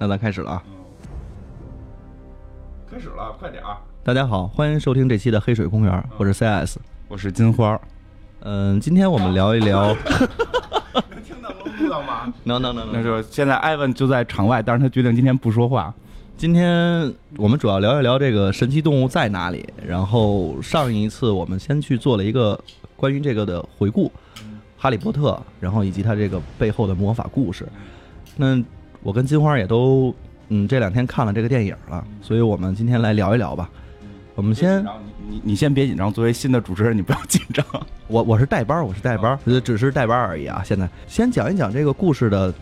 那咱开始了啊！开始了，快点儿！大家好，欢迎收听这期的黑水公园，我是 CS。我是金花，嗯，今天我们聊一聊，能听到能录到吗？能能能那就现在艾文就在场外，但是他决定今天不说话。今天我们主要聊一聊这个神奇动物在哪里。然后上一次我们先去做了一个关于这个的回顾，《哈利波特》，然后以及它这个背后的魔法故事。那我跟金花也都嗯这两天看了这个电影了，所以我们今天来聊一聊吧。我们先，你你你先别紧张，作为新的主持人，你不要紧张。我我是代班，我是代班，只是代班而已啊。现在先讲一讲这个故事的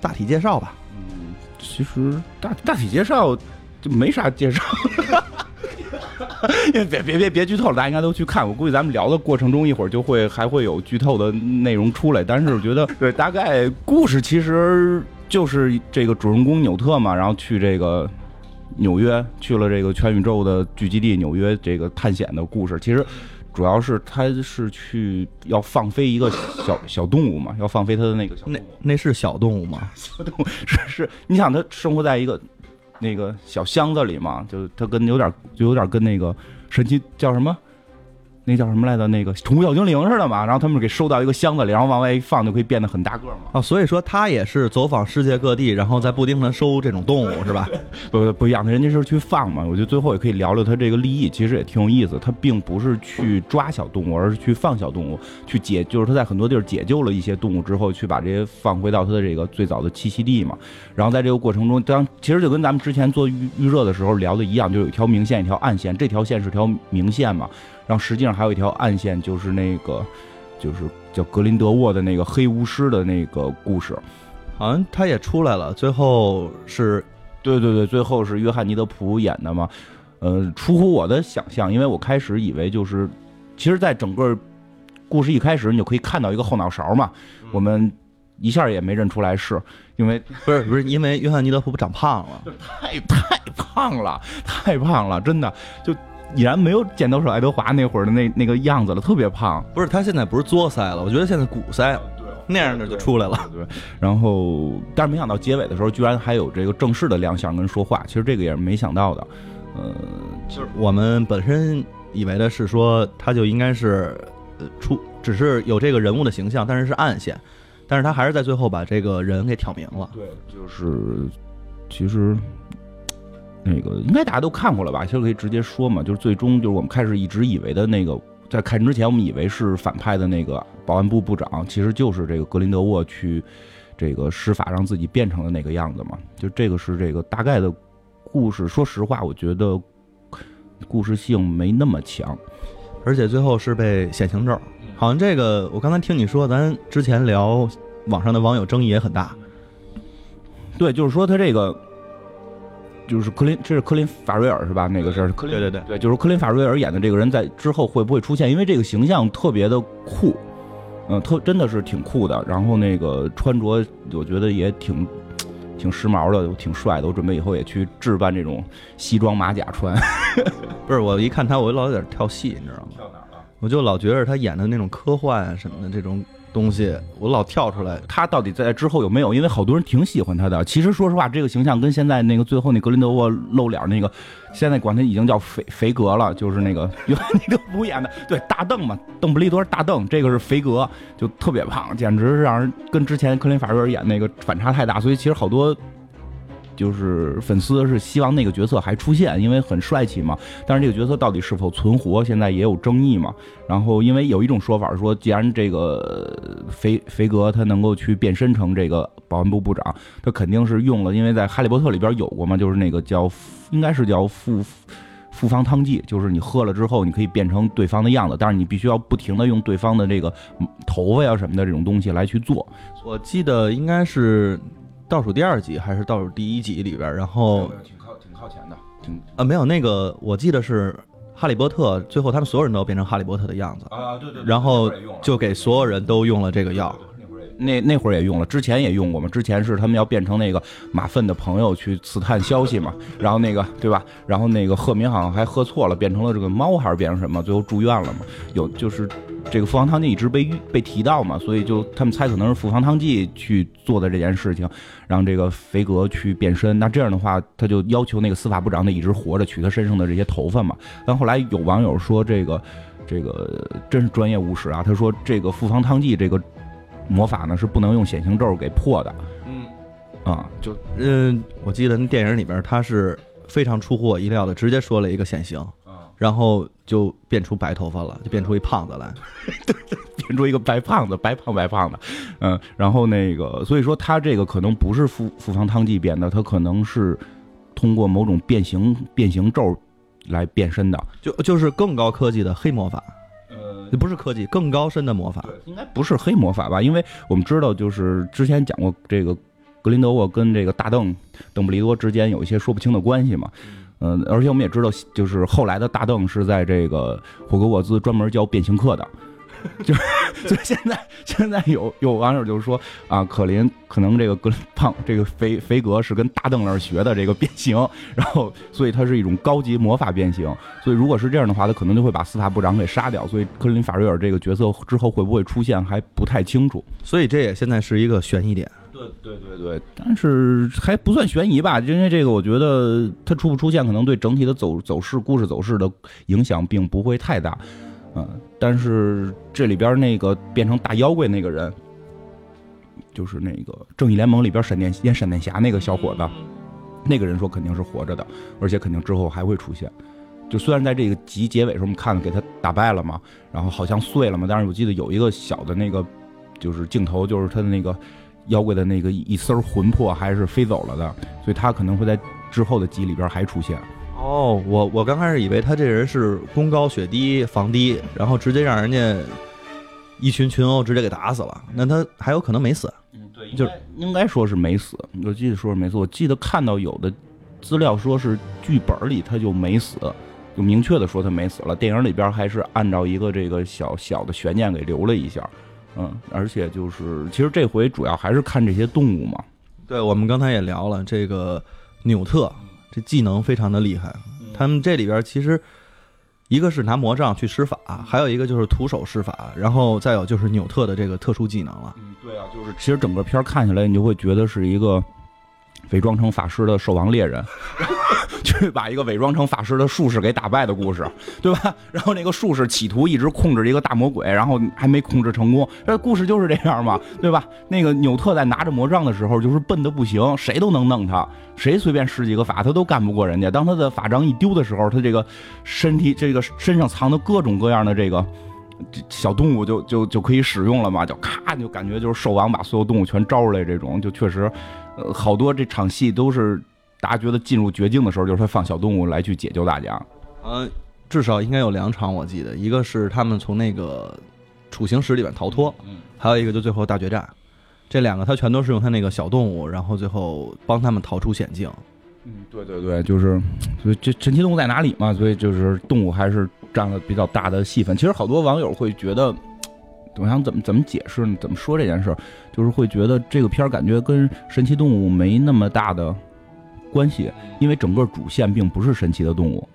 大体介绍吧。嗯，其实大大体介绍就没啥介绍，别别别别剧透了，大家应该都去看。我估计咱们聊的过程中，一会儿就会还会有剧透的内容出来。但是我觉得，对，大概故事其实就是这个主人公纽特嘛，然后去这个纽约，去了这个全宇宙的聚集地纽约，这个探险的故事。其实主要是他是去要放飞一个小小动物嘛，要放飞他的那个小动那物。那是小动物吗？小动物是是，你想他生活在一个那个小箱子里嘛，就他跟有点就有点跟那个神奇叫什么，那叫什么来着？那个宠物小精灵似的嘛。然后他们给收到一个箱子里，然后往外一放，就可以变得很大个嘛。啊，所以说他也是走访世界各地，然后在不停的收这种动物，是吧？不不一样，人家是去放嘛。我觉得最后也可以聊聊他这个利益，其实也挺有意思。他并不是去抓小动物，而是去放小动物，去解，就是他在很多地儿解救了一些动物之后，去把这些放回到他的这个最早的栖息地嘛。然后在这个过程中，当其实就跟咱们之前做预预热的时候聊的一样，就有一条明线，一条暗线。这条线是条明线嘛，然后实际上还有一条暗线，就是那个就是叫格林德沃的那个黑巫师的那个故事。好像他也出来了，最后是对对对，最后是约翰尼德普演的嘛，呃，出乎我的想象，因为我开始以为就是，其实，在整个故事一开始，你就可以看到一个后脑勺嘛，我们一下也没认出来是，因为不是不是因为约翰尼德普长胖了？太太胖了，太胖了，真的就已然没有剪刀手爱德华那会儿的那那个样子了，特别胖。不是，他现在不是作腮了，我觉得现在鼓腮那样的就出来了。对，然后但是没想到结尾的时候，居然还有这个正式的亮相跟说话，其实这个也是没想到的，呃，就是我们本身以为的是说，他就应该是呃出，只是有这个人物的形象，但是是暗线，但是他还是在最后把这个人给挑明了。对，就是其实那个应该大家都看过了吧？其实可以直接说嘛，就是最终就是我们开始一直以为的那个，在看之前我们以为是反派的那个保安部部长，其实就是这个格林德沃去这个施法让自己变成了那个样子嘛。就这个是这个大概的故事。说实话，我觉得故事性没那么强。而且最后是被显形咒，好像这个我刚才听你说，咱之前聊网上的网友争议也很大。对，就是说他这个。就是科林，这是科林法瑞尔是吧？那个是科林，对对对对，就是科林法瑞尔演的这个人在之后会不会出现？因为这个形象特别的酷，嗯，特真的是挺酷的。然后那个穿着，我觉得也挺挺时髦的，挺帅的。我准备以后也去置办这种西装马甲穿。不是，我一看他，我老有点跳戏，你知道吗？跳哪儿了？我就老觉得他演的那种科幻啊什么的这种东西，我老跳出来。他到底在之后有没有？因为好多人挺喜欢他的。其实说实话，这个形象跟现在那个最后那格林德沃露脸那个，现在管他已经叫肥肥格了，就是那个约翰尼德普演的，对大邓嘛，邓布利多是大邓，这个是肥格，就特别胖，简直是让人跟之前克林法瑞尔演那个反差太大。所以其实好多。就是粉丝是希望那个角色还出现，因为很帅气嘛。但是这个角色到底是否存活，现在也有争议嘛。然后因为有一种说法说，既然这个肥肥格他能够去变身成这个保安部部长，他肯定是用了，因为在《哈利波特》里边有过嘛，就是那个叫应该是叫复复方汤剂，就是你喝了之后你可以变成对方的样子，但是你必须要不停的用对方的这个头发呀什么的这种东西来去做。我记得应该是。倒数第二集还是倒数第一集里边，然后挺靠挺靠前的，挺啊没有那个，我记得是哈利波特，最后他们所有人都变成哈利波特的样子啊，对对，然后就给所有人都用了这个药，那那会儿也用了，之前也用过嘛，之前是他们要变成那个马粪的朋友去刺探消息嘛，然后那个对吧？然后那个赫敏好像还喝错了，变成了这个猫还是变成什么？最后住院了嘛？有就是这个复方汤剂一直被被提到嘛，所以就他们猜可能是复方汤剂去做的这件事情，让这个肥格去变身。那这样的话，他就要求那个司法部长得一直活着，取他身上的这些头发嘛。但后来有网友说，这个这个真是专业务实啊，他说这个复方汤剂这个魔法呢是不能用显形咒给破的。嗯。啊，就嗯，我记得那电影里边他是非常出乎我意料的，直接说了一个显形，然后就变出白头发了，就变出一胖子来。变出一个白胖子，白胖白胖的，嗯，然后那个，所以说他这个可能不是复复方汤剂变的，他可能是通过某种变形变形咒来变身的，就就是更高科技的黑魔法，呃，不是科技，更高深的魔法。应该不是黑魔法吧？因为我们知道，就是之前讲过这个格林德沃跟这个大邓邓布利多之间有一些说不清的关系嘛。嗯，而且我们也知道，就是后来的大邓是在这个霍格沃兹专门教变形课的，就所以现在现在有有网友就是说啊，可林可能这个格胖这个肥肥格是跟大邓那儿学的这个变形，然后所以它是一种高级魔法变形，所以如果是这样的话，他可能就会把司法部长给杀掉，所以克林法瑞尔这个角色之后会不会出现还不太清楚。所以这也现在是一个悬疑点。对对对对，但是还不算悬疑吧，因为这个我觉得它出不出现，可能对整体的走走势、故事走势的影响并不会太大，嗯，但是这里边那个变成大妖怪那个人，就是那个正义联盟里边闪电演闪电侠那个小伙子，那个人说肯定是活着的，而且肯定之后还会出现。就虽然在这个集结尾时候我们看了给他打败了嘛，然后好像碎了嘛，但是我记得有一个小的那个就是镜头，就是他的那个。妖怪的那个一丝魂魄还是飞走了的，所以他可能会在之后的集里边还出现。哦，我我刚开始以为他这人是功高血低防低，然后直接让人家一群群殴直接给打死了。那他还有可能没死？嗯，对，就是应该说是没死。我记得说是没死，我记得看到有的资料说是剧本里他就没死，就明确的说他没死了。电影里边还是按照一个这个小小的悬念给留了一下。嗯，而且就是，其实这回主要还是看这些动物嘛。对，我们刚才也聊了这个纽特，这技能非常的厉害。他们这里边其实一个是拿魔杖去施法，还有一个就是徒手施法，然后再有就是纽特的这个特殊技能了。嗯，对啊，就是其实整个片看起来，你就会觉得是一个。伪装成法师的兽王猎人，去把一个伪装成法师的术士给打败的故事，对吧？然后那个术士企图一直控制一个大魔鬼，然后还没控制成功。这故事就是这样嘛，对吧？那个纽特在拿着魔杖的时候，就是笨的不行，谁都能弄他，谁随便施几个法，他都干不过人家。当他的法杖一丢的时候，他这个身体这个身上藏的各种各样的这个小动物就就就可以使用了嘛，就咔就感觉就是兽王把所有动物全招出来，这种就确实。呃，好多这场戏都是大家觉得进入绝境的时候，就是他放小动物来去解救大家。呃，至少应该有两场，我记得，一个是他们从那个处刑室里面逃脱，嗯，还有一个就最后大决战，这两个他全都是用他那个小动物，然后最后帮他们逃出险境。嗯，对对对，就是所以这神奇动物在哪里嘛？所以就是动物还是占了比较大的戏份。其实好多网友会觉得。我想怎么怎么解释呢？怎么说这件事儿？就是会觉得这个片儿感觉跟神奇动物没那么大的关系，因为整个主线并不是神奇的动物。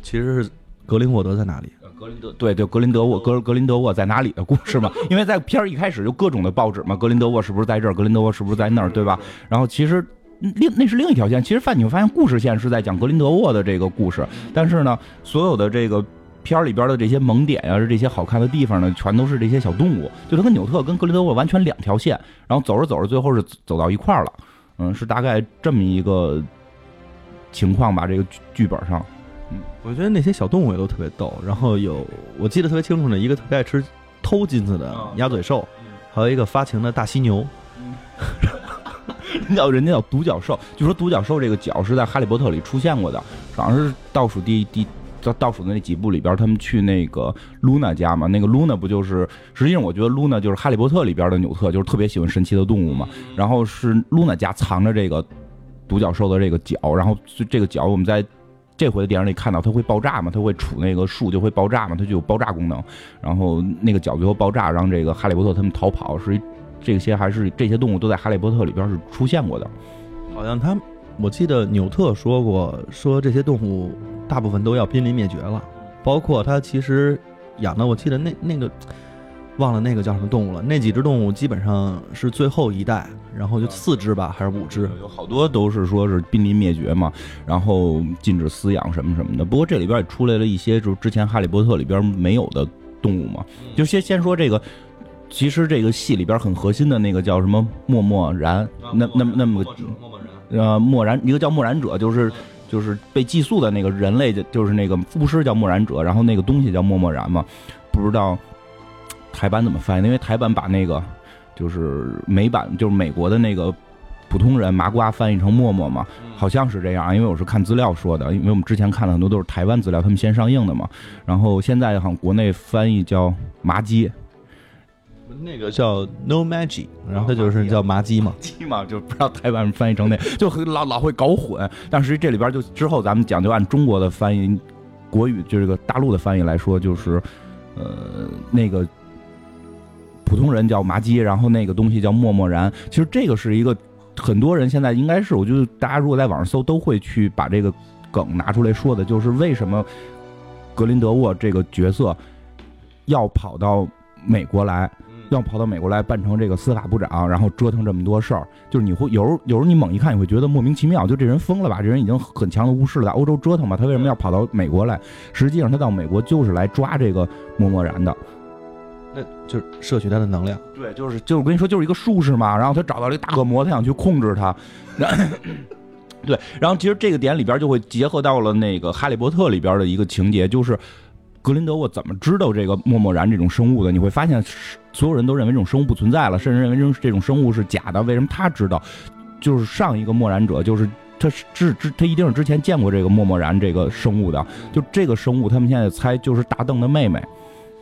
其实是格林沃德在哪里？格林德对对，格林德沃格格林德沃在哪里的故事嘛？因为在片儿一开始就各种的报纸嘛，格林德沃是不是在这儿？格林德沃是不是在那儿？对吧？然后其实另那是另一条线。其实范你会发现，故事线是在讲格林德沃的这个故事，但是呢，所有的这个。片里边的这些萌点呀，是这些好看的地方呢，全都是这些小动物。就它跟纽特跟格林德沃完全两条线，然后走着走着，最后是走到一块儿了。嗯，是大概这么一个情况吧。这个剧剧本上，嗯，我觉得那些小动物也都特别逗。然后有我记得特别清楚呢一个特别爱吃偷金子的鸭嘴兽，还有一个发情的大犀牛。叫人家叫独角兽，据说独角兽这个角是在《哈利波特》里出现过的，好像是倒数第第。在倒数的那几部里边，他们去那个露娜家嘛？那个露娜不就是？实际上，我觉得露娜就是《哈利波特》里边的纽特，就是特别喜欢神奇的动物嘛。然后是露娜家藏着这个独角兽的这个角，然后这个角我们在这回的电影里看到，它会爆炸嘛？它会杵那个树就会爆炸嘛？它就有爆炸功能。然后那个角最后爆炸，让这个哈利波特他们逃跑。是这些还是这些动物都在《哈利波特》里边是出现过的？好像他，我记得纽特说过，说这些动物。大部分都要濒临灭绝了，包括它其实养的，我记得那那个忘了那个叫什么动物了。那几只动物基本上是最后一代，然后就四只吧，还是五只？有好多都是说是濒临灭绝嘛，然后禁止饲养什么什么的。不过这里边也出来了一些，就是之前《哈利波特》里边没有的动物嘛。就先先说这个，其实这个戏里边很核心的那个叫什么默默然，那那那么个呃默然，一个叫默然者，就是就是被寄宿的那个人类，就是那个巫师叫默然者，然后那个东西叫默默然嘛，不知道。台版怎么翻译？因为台版把那个就是美版，就是美国的那个普通人麻瓜翻译成默默嘛，好像是这样。因为我是看资料说的，因为我们之前看了很多都是台湾资料，他们先上映的嘛。然后现在好像国内翻译叫麻鸡，那个叫 No Magic，然后他就是叫麻鸡嘛，鸡嘛，就不知道台湾翻译成那，就很老老会搞混。但是这里边就之后咱们讲，就按中国的翻译，国语就这个大陆的翻译来说，就是呃那个。普通人叫麻鸡，然后那个东西叫默默然。其实这个是一个很多人现在应该是，我觉得大家如果在网上搜，都会去把这个梗拿出来说的，就是为什么格林德沃这个角色要跑到美国来，要跑到美国来扮成这个司法部长，然后折腾这么多事儿。就是你会有时候有时候你猛一看，你会觉得莫名其妙，就这人疯了吧？这人已经很强的巫师了，在欧洲折腾吧？他为什么要跑到美国来？实际上他到美国就是来抓这个默默然的。那就是摄取他的能量，对，就是就是我跟你说，就是一个术士嘛。然后他找到了一个大恶魔，他想去控制他。对，然后其实这个点里边就会结合到了那个《哈利波特》里边的一个情节，就是格林德沃怎么知道这个默默然这种生物的？你会发现，所有人都认为这种生物不存在了，甚至认为这种生物是假的。为什么他知道？就是上一个默然者，就是他是之他一定是之前见过这个默默然这个生物的。就这个生物，他们现在猜就是大邓的妹妹。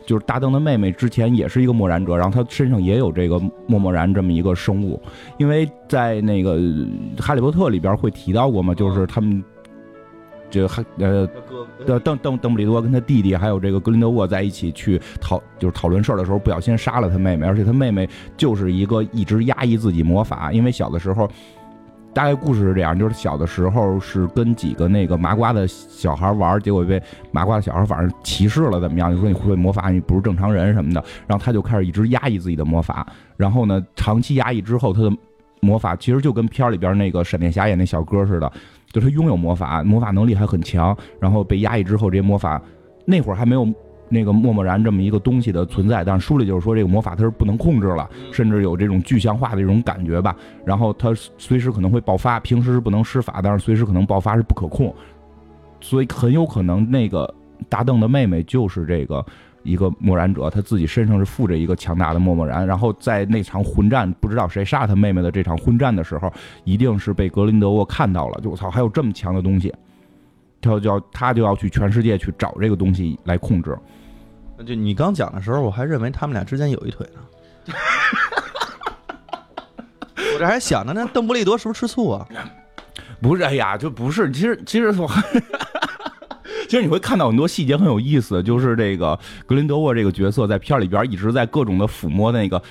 就是大邓的妹妹之前也是一个默然者，然后她身上也有这个默默然这么一个生物，因为在那个《哈利波特》里边会提到过嘛，就是他们这个哈呃邓邓邓邓布利多跟他弟弟还有这个格林德沃在一起去讨就是讨论事儿的时候，不小心杀了他妹妹，而且他妹妹就是一个一直压抑自己魔法，因为小的时候。大概故事是这样，就是小的时候是跟几个那个麻瓜的小孩玩，结果被麻瓜的小孩反正歧视了，怎么样？就说你会魔法，你不是正常人什么的。然后他就开始一直压抑自己的魔法，然后呢，长期压抑之后，他的魔法其实就跟片里边那个闪电侠演那小哥似的，就他拥有魔法，魔法能力还很强。然后被压抑之后，这些魔法那会儿还没有。那个默默然这么一个东西的存在，但是书里就是说这个魔法它是不能控制了，甚至有这种具象化的这种感觉吧。然后它随时可能会爆发，平时是不能施法，但是随时可能爆发是不可控，所以很有可能那个大邓的妹妹就是这个一个默然者，他自己身上是附着一个强大的默默然。然后在那场混战，不知道谁杀他妹妹的这场混战的时候，一定是被格林德沃看到了，就我操，还有这么强的东西，他就要他就要去全世界去找这个东西来控制。就你刚讲的时候，我还认为他们俩之间有一腿呢。我这还想着，那邓布利多是不是吃醋啊？不是，哎呀，就不是。其实，其实我，其实你会看到很多细节很有意思，就是这个格林德沃这个角色在片里边一直在各种的抚摸那个。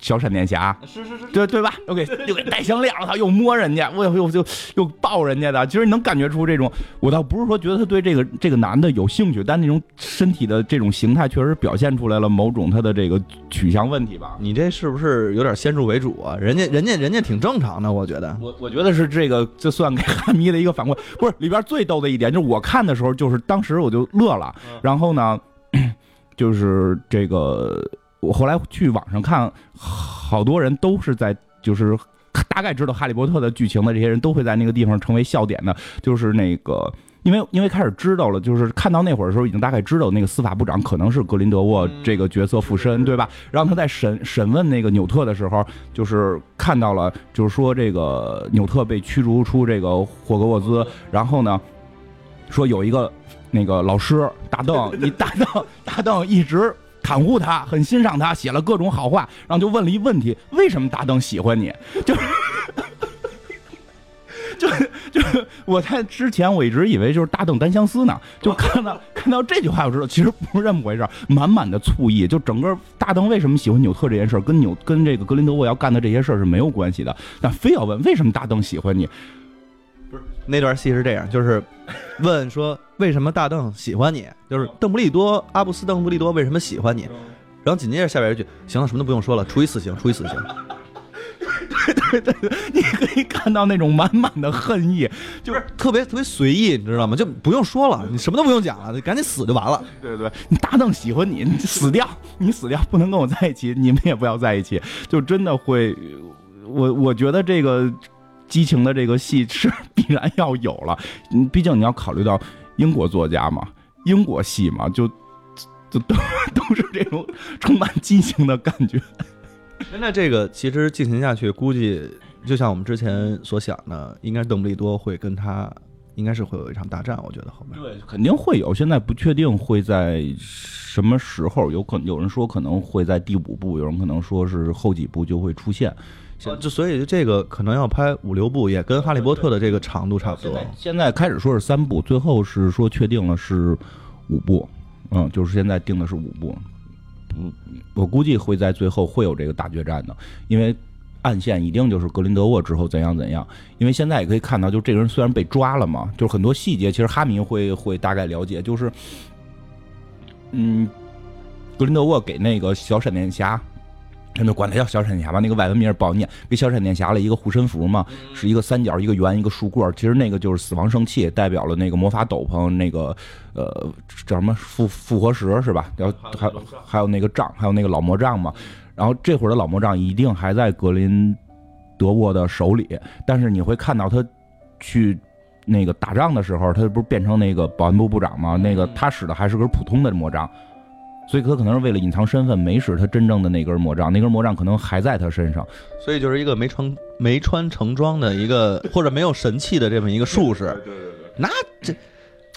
小闪电侠是是是，对对吧？又给又给戴项链，他又摸人家，我又又又又抱人家的。其实你能感觉出这种，我倒不是说觉得他对这个这个男的有兴趣，但那种身体的这种形态确实表现出来了某种他的这个取向问题吧。你这是不是有点先入为主啊？人家人家人家挺正常的，我觉得。我我觉得是这个，这算给哈迷的一个反馈。不是里边最逗的一点，就是我看的时候，就是当时我就乐了。然后呢，就是这个。我后来去网上看，好多人都是在就是大概知道《哈利波特》的剧情的这些人都会在那个地方成为笑点的，就是那个因为因为开始知道了，就是看到那会儿的时候已经大概知道那个司法部长可能是格林德沃这个角色附身，对吧？然后他在审审问那个纽特的时候，就是看到了，就是说这个纽特被驱逐出这个霍格沃兹，然后呢，说有一个那个老师大邓，你大邓大邓一直。袒护他，很欣赏他，写了各种好话，然后就问了一问题：为什么大邓喜欢你？就是，就，就我在之前我一直以为就是大邓单相思呢，就看到看到这句话，我知道其实不是这么回事，满满的醋意。就整个大邓为什么喜欢纽特这件事跟纽跟这个格林德沃要干的这些事是没有关系的，但非要问为什么大邓喜欢你。那段戏是这样，就是 问说为什么大邓喜欢你，就是邓布利多阿布斯邓布利多为什么喜欢你，然后紧接着下边一句，行了，什么都不用说了，处以死刑，处以死刑。对对对，你可以看到那种满满的恨意，就是特别特别随意，你知道吗？就不用说了，你什么都不用讲了，你赶紧死就完了。对对，你大邓喜欢你，你死掉，你死掉，不能跟我在一起，你们也不要在一起，就真的会，我我觉得这个激情的这个戏是 必然要有了，嗯，毕竟你要考虑到英国作家嘛，英国戏嘛，就就都 都是这种充满激情的感觉。现在这个其实进行下去，估计就像我们之前所想的，应该邓布利多会跟他，应该是会有一场大战。我觉得后面对肯定会有，现在不确定会在什么时候，有可能有人说可能会在第五部，有人可能说是后几部就会出现。就所以这个可能要拍五六部，也跟哈利波特的这个长度差不多。现在开始说是三部，最后是说确定了是五部，嗯，就是现在定的是五部。嗯，我估计会在最后会有这个大决战的，因为暗线一定就是格林德沃之后怎样怎样。因为现在也可以看到，就这个人虽然被抓了嘛，就是很多细节，其实哈迷会会大概了解，就是嗯，格林德沃给那个小闪电侠。他就管他叫小闪电侠吧，那个外文名不好念。给小闪电侠了一个护身符嘛，是一个三角、一个圆、一个竖棍其实那个就是死亡圣器，代表了那个魔法斗篷，那个呃叫什么复复活石是吧？然后还还有那个杖，还有那个老魔杖嘛。然后这会儿的老魔杖一定还在格林德沃的手里，但是你会看到他去那个打仗的时候，他不是变成那个保安部部长吗？那个他使的还是根普通的魔杖。所以他可能是为了隐藏身份，没使他真正的那根魔杖，那根魔杖可能还在他身上，所以就是一个没穿没穿成装的一个，或者没有神器的这么一个术士。对对对，那这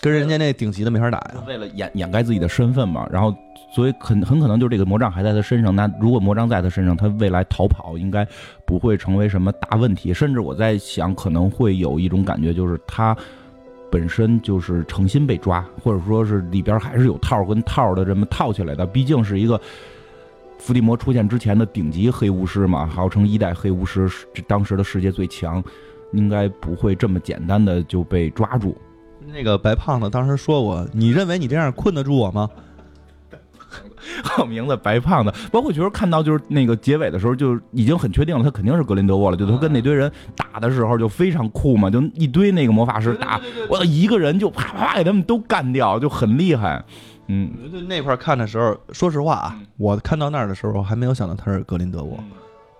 跟人家那顶级的没法打呀。为了掩掩盖自己的身份嘛，然后所以很很可能就是这个魔杖还在他身上。那如果魔杖在他身上，他未来逃跑应该不会成为什么大问题。甚至我在想，可能会有一种感觉，就是他。本身就是诚心被抓，或者说是里边还是有套跟套的这么套起来的。毕竟是一个伏地魔出现之前的顶级黑巫师嘛，号称一代黑巫师，当时的世界最强，应该不会这么简单的就被抓住。那个白胖子当时说我：“你认为你这样困得住我吗？” 好名字，白胖子。包括觉得看到就是那个结尾的时候，就已经很确定了，他肯定是格林德沃了。就他跟那堆人打的时候就非常酷嘛，就一堆那个魔法师打，我一个人就啪啪给他们都干掉，就很厉害。嗯，那块看的时候，说实话啊，我看到那儿的时候还没有想到他是格林德沃，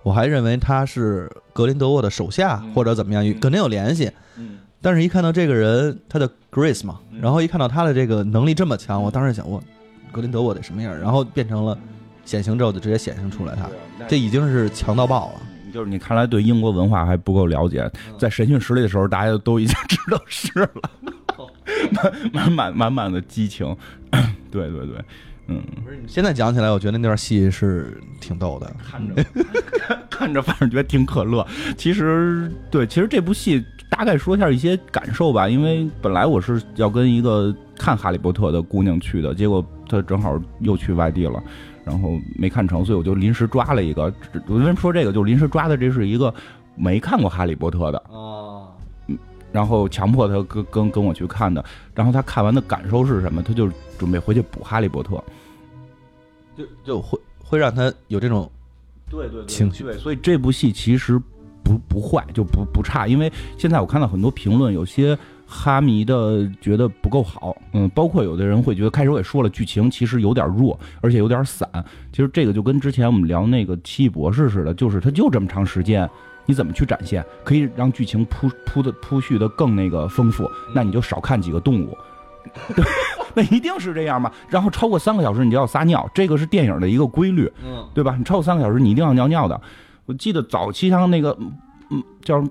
我还认为他是格林德沃的手下或者怎么样，肯定有联系。但是一看到这个人，他的 Grace 嘛，然后一看到他的这个能力这么强，我当时想我。格林德沃得什么样？然后变成了显形之后就直接显形出来，他这已经是强到爆了。就是你看来对英国文化还不够了解，在审讯室里的时候，大家都已经知道是了，满满满满满的激情。对对对，嗯，不是，现在讲起来，我觉得那段戏是挺逗的，看着 看着，反正觉得挺可乐。其实对，其实这部戏大概说一下一些感受吧，因为本来我是要跟一个看《哈利波特》的姑娘去的，结果。他正好又去外地了，然后没看成，所以我就临时抓了一个。我为什么说这个？就是临时抓的，这是一个没看过《哈利波特》的哦。然后强迫他跟跟跟我去看的。然后他看完的感受是什么？他就准备回去补《哈利波特》，就就会会让他有这种对对情绪。对，所以这部戏其实不不坏，就不不差。因为现在我看到很多评论，有些。哈迷的觉得不够好，嗯，包括有的人会觉得，开始我也说了，剧情其实有点弱，而且有点散。其实这个就跟之前我们聊那个奇异博士似的，就是它就这么长时间，你怎么去展现，可以让剧情铺铺的铺叙的更那个丰富，那你就少看几个动物，对，那一定是这样嘛。然后超过三个小时你就要撒尿，这个是电影的一个规律，嗯，对吧？你超过三个小时你一定要尿尿的。我记得早期像那个，嗯，叫。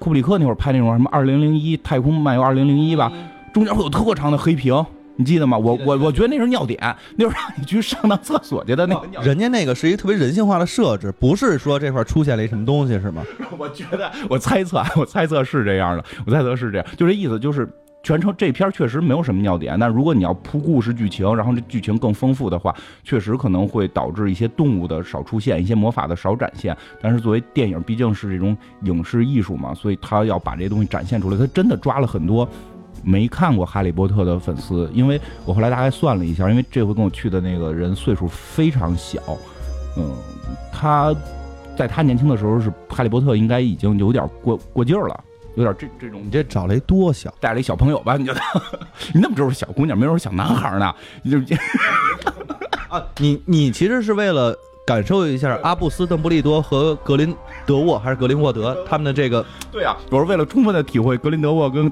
库布里克那会儿拍那种什么《二零零一太空漫游二零零一》吧，中间会有特长的黑屏，你记得吗？我我我觉得那是尿点，那是让你去上趟厕所去的那个尿。人家那个是一个特别人性化的设置，不是说这块出现了一什么东西是吗？我觉得，我猜测，我猜测是这样的，我猜测是这样，就这意思，就是全程这片儿确实没有什么尿点，但如果你要铺故事剧情，然后这剧情更丰富的话，确实可能会导致一些动物的少出现，一些魔法的少展现。但是作为电影，毕竟是这种影视艺术嘛，所以他要把这些东西展现出来。他真的抓了很多没看过《哈利波特》的粉丝，因为我后来大概算了一下，因为这回跟我去的那个人岁数非常小，嗯，他在他年轻的时候是《哈利波特》应该已经有点过过劲儿了。有点这这种，你这找了一多小，带了一小朋友吧？你觉得？你那么知道是小姑娘，没准是小男孩呢？你就 啊，你你其实是为了感受一下阿布斯·邓布利多和格林德沃还是格林沃德他们的这个？对呀，我是为了充分的体会格林德沃跟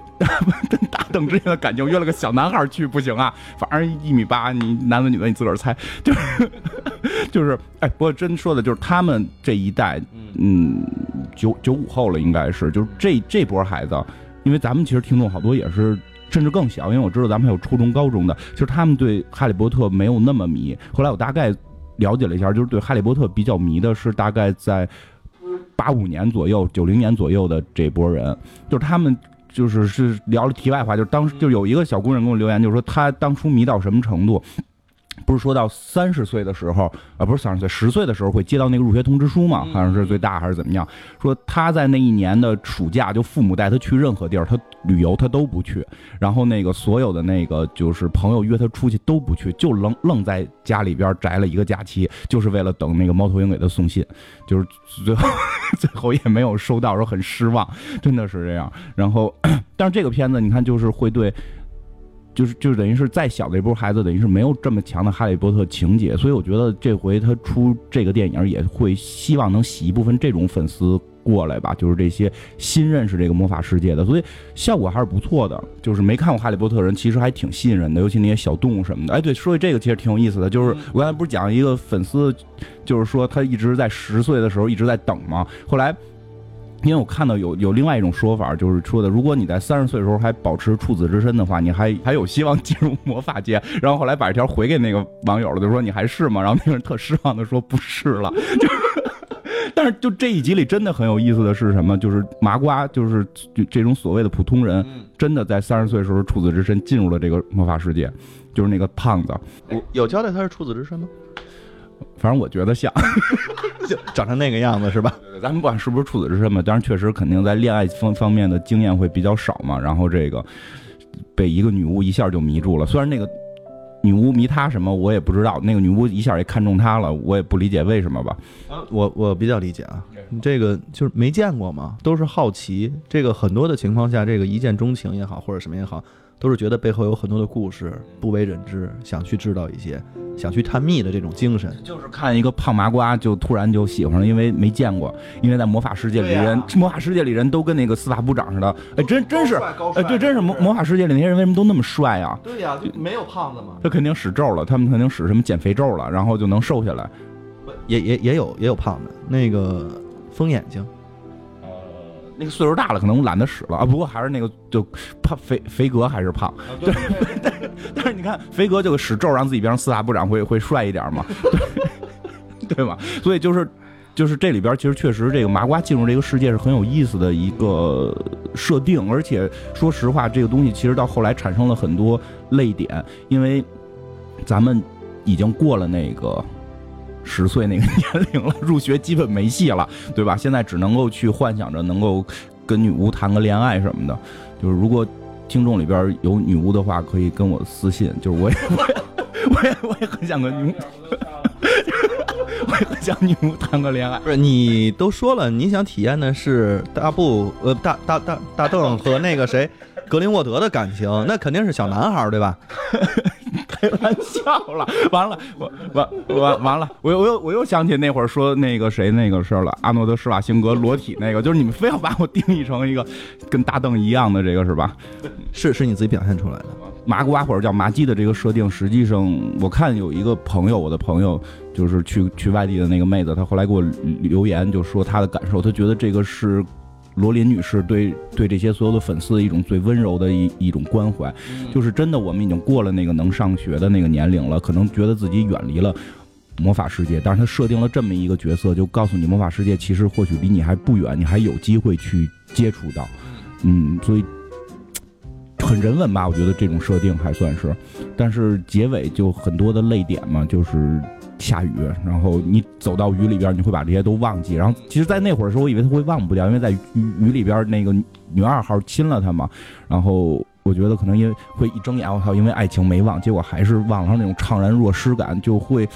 跟 大邓之间的感情，约了个小男孩去不行啊？反正一米八，你男的女的你自个儿猜，就是就是，哎，不过真说的就是他们这一代，嗯。九九五后了，应该是就是这这波孩子，因为咱们其实听众好多也是甚至更小，因为我知道咱们还有初中、高中的，其实他们对哈利波特没有那么迷。后来我大概了解了一下，就是对哈利波特比较迷的是大概在八五年左右、九零年左右的这波人，就是他们就是是聊了题外话，就是当时就有一个小工人给我留言，就是说他当初迷到什么程度。不是说到三十岁的时候，啊，不是三十岁，十岁的时候会接到那个入学通知书嘛？好像是最大还是怎么样？说他在那一年的暑假，就父母带他去任何地儿，他旅游他都不去。然后那个所有的那个就是朋友约他出去都不去，就愣愣在家里边宅了一个假期，就是为了等那个猫头鹰给他送信。就是最后 最后也没有收到，说很失望，真的是这样。然后，但是这个片子你看，就是会对。就是就是等于是再小的一波孩子，等于是没有这么强的哈利波特情节，所以我觉得这回他出这个电影也会希望能洗一部分这种粉丝过来吧，就是这些新认识这个魔法世界的，所以效果还是不错的。就是没看过哈利波特的人其实还挺吸引人的，尤其那些小动物什么的。哎，对，说起这个其实挺有意思的，就是我刚才不是讲一个粉丝，就是说他一直在十岁的时候一直在等嘛，后来。因为我看到有有另外一种说法，就是说的，如果你在三十岁的时候还保持处子之身的话，你还还有希望进入魔法界。然后后来把这条回给那个网友了，就说你还是吗？然后那个人特失望的说不是了。就是，但是就这一集里真的很有意思的是什么？就是麻瓜，就是这种所谓的普通人，真的在三十岁的时候处子之身进入了这个魔法世界，就是那个胖子。我有交代他是处子之身吗？反正我觉得像，就长成那个样子是吧？咱们不管是不是处子之身嘛，当然确实肯定在恋爱方方面的经验会比较少嘛。然后这个被一个女巫一下就迷住了，虽然那个女巫迷他什么我也不知道，那个女巫一下也看中他了，我也不理解为什么吧。我我比较理解啊，这个就是没见过嘛，都是好奇。这个很多的情况下，这个一见钟情也好，或者什么也好。都是觉得背后有很多的故事不为人知，想去知道一些，想去探秘的这种精神。就是看一个胖麻瓜就突然就喜欢了，因为没见过，因为在魔法世界里人，魔法世界里人都跟那个司法部长似的，哎，真真是，哎，对，真是魔魔法世界里那些人为什么都那么帅啊？对呀，就没有胖子嘛。他肯定使咒了，他们肯定使什么减肥咒了，然后就能瘦下来。也也也有也有胖子，那个疯眼睛。那个岁数大了，可能懒得使了啊。不过还是那个，就胖肥肥格还是胖。对，但是但是你看，肥格就使咒让自己变成四大部长，会会帅一点嘛？对，对吧？所以就是就是这里边其实确实这个麻瓜进入这个世界是很有意思的一个设定，而且说实话，这个东西其实到后来产生了很多泪点，因为咱们已经过了那个。十岁那个年龄了，入学基本没戏了，对吧？现在只能够去幻想着能够跟女巫谈个恋爱什么的。就是如果听众里边有女巫的话，可以跟我私信。就是我也，我也，我也，我也很想跟女巫 我也很想女巫谈个恋爱。不是你都说了，你想体验的是大布呃大大大大邓和那个谁格林沃德的感情，那肯定是小男孩，对吧？开玩笑了，完了，我完完完了，我又我又我又想起那会儿说那个谁那个事儿了，阿诺德施瓦辛格裸体那个，就是你们非要把我定义成一个跟大邓一样的这个是吧？是是你自己表现出来的。麻瓜或者叫麻鸡的这个设定，实际上我看有一个朋友，我的朋友就是去去外地的那个妹子，她后来给我留言就说她的感受，她觉得这个是。罗琳女士对对这些所有的粉丝的一种最温柔的一一种关怀，就是真的，我们已经过了那个能上学的那个年龄了，可能觉得自己远离了魔法世界，但是他设定了这么一个角色，就告诉你魔法世界其实或许离你还不远，你还有机会去接触到，嗯，所以很人文吧，我觉得这种设定还算是，但是结尾就很多的泪点嘛，就是下雨，然后你走到雨里边，你会把这些都忘记。然后其实，在那会儿的时候，我以为他会忘不掉，因为在雨雨里边那个女二号亲了他嘛。然后我觉得可能因为会一睁眼，我靠，因为爱情没忘，结果还是忘了那种怅然若失感，就会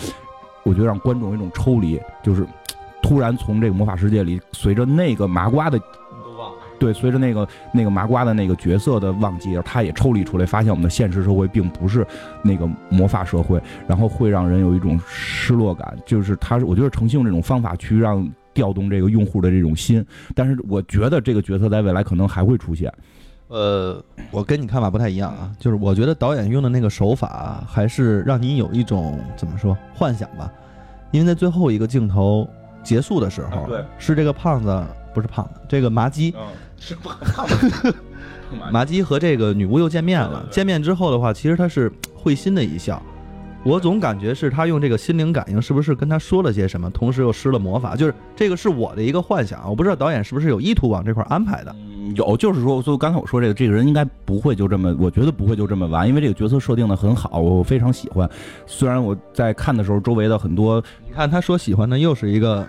我觉得让观众有一种抽离，就是突然从这个魔法世界里，随着那个麻瓜的。对，随着那个那个麻瓜的那个角色的忘记，他也抽离出来，发现我们的现实社会并不是那个魔法社会，然后会让人有一种失落感。就是他，我觉得诚信用这种方法去让调动这个用户的这种心，但是我觉得这个角色在未来可能还会出现。呃，我跟你看法不太一样啊，就是我觉得导演用的那个手法还是让你有一种怎么说幻想吧，因为在最后一个镜头结束的时候，对，是这个胖子不是胖子，这个麻鸡。是麻鸡和这个女巫又见面了。见面之后的话，其实他是会心的一笑。我总感觉是他用这个心灵感应，是不是跟他说了些什么，同时又施了魔法？就是这个是我的一个幻想，我不知道导演是不是有意图往这块安排的。有，就是说，就刚才我说这个，这个人应该不会就这么，我觉得不会就这么完，因为这个角色设定的很好，我非常喜欢。虽然我在看的时候，周围的很多，你看他说喜欢的又是一个。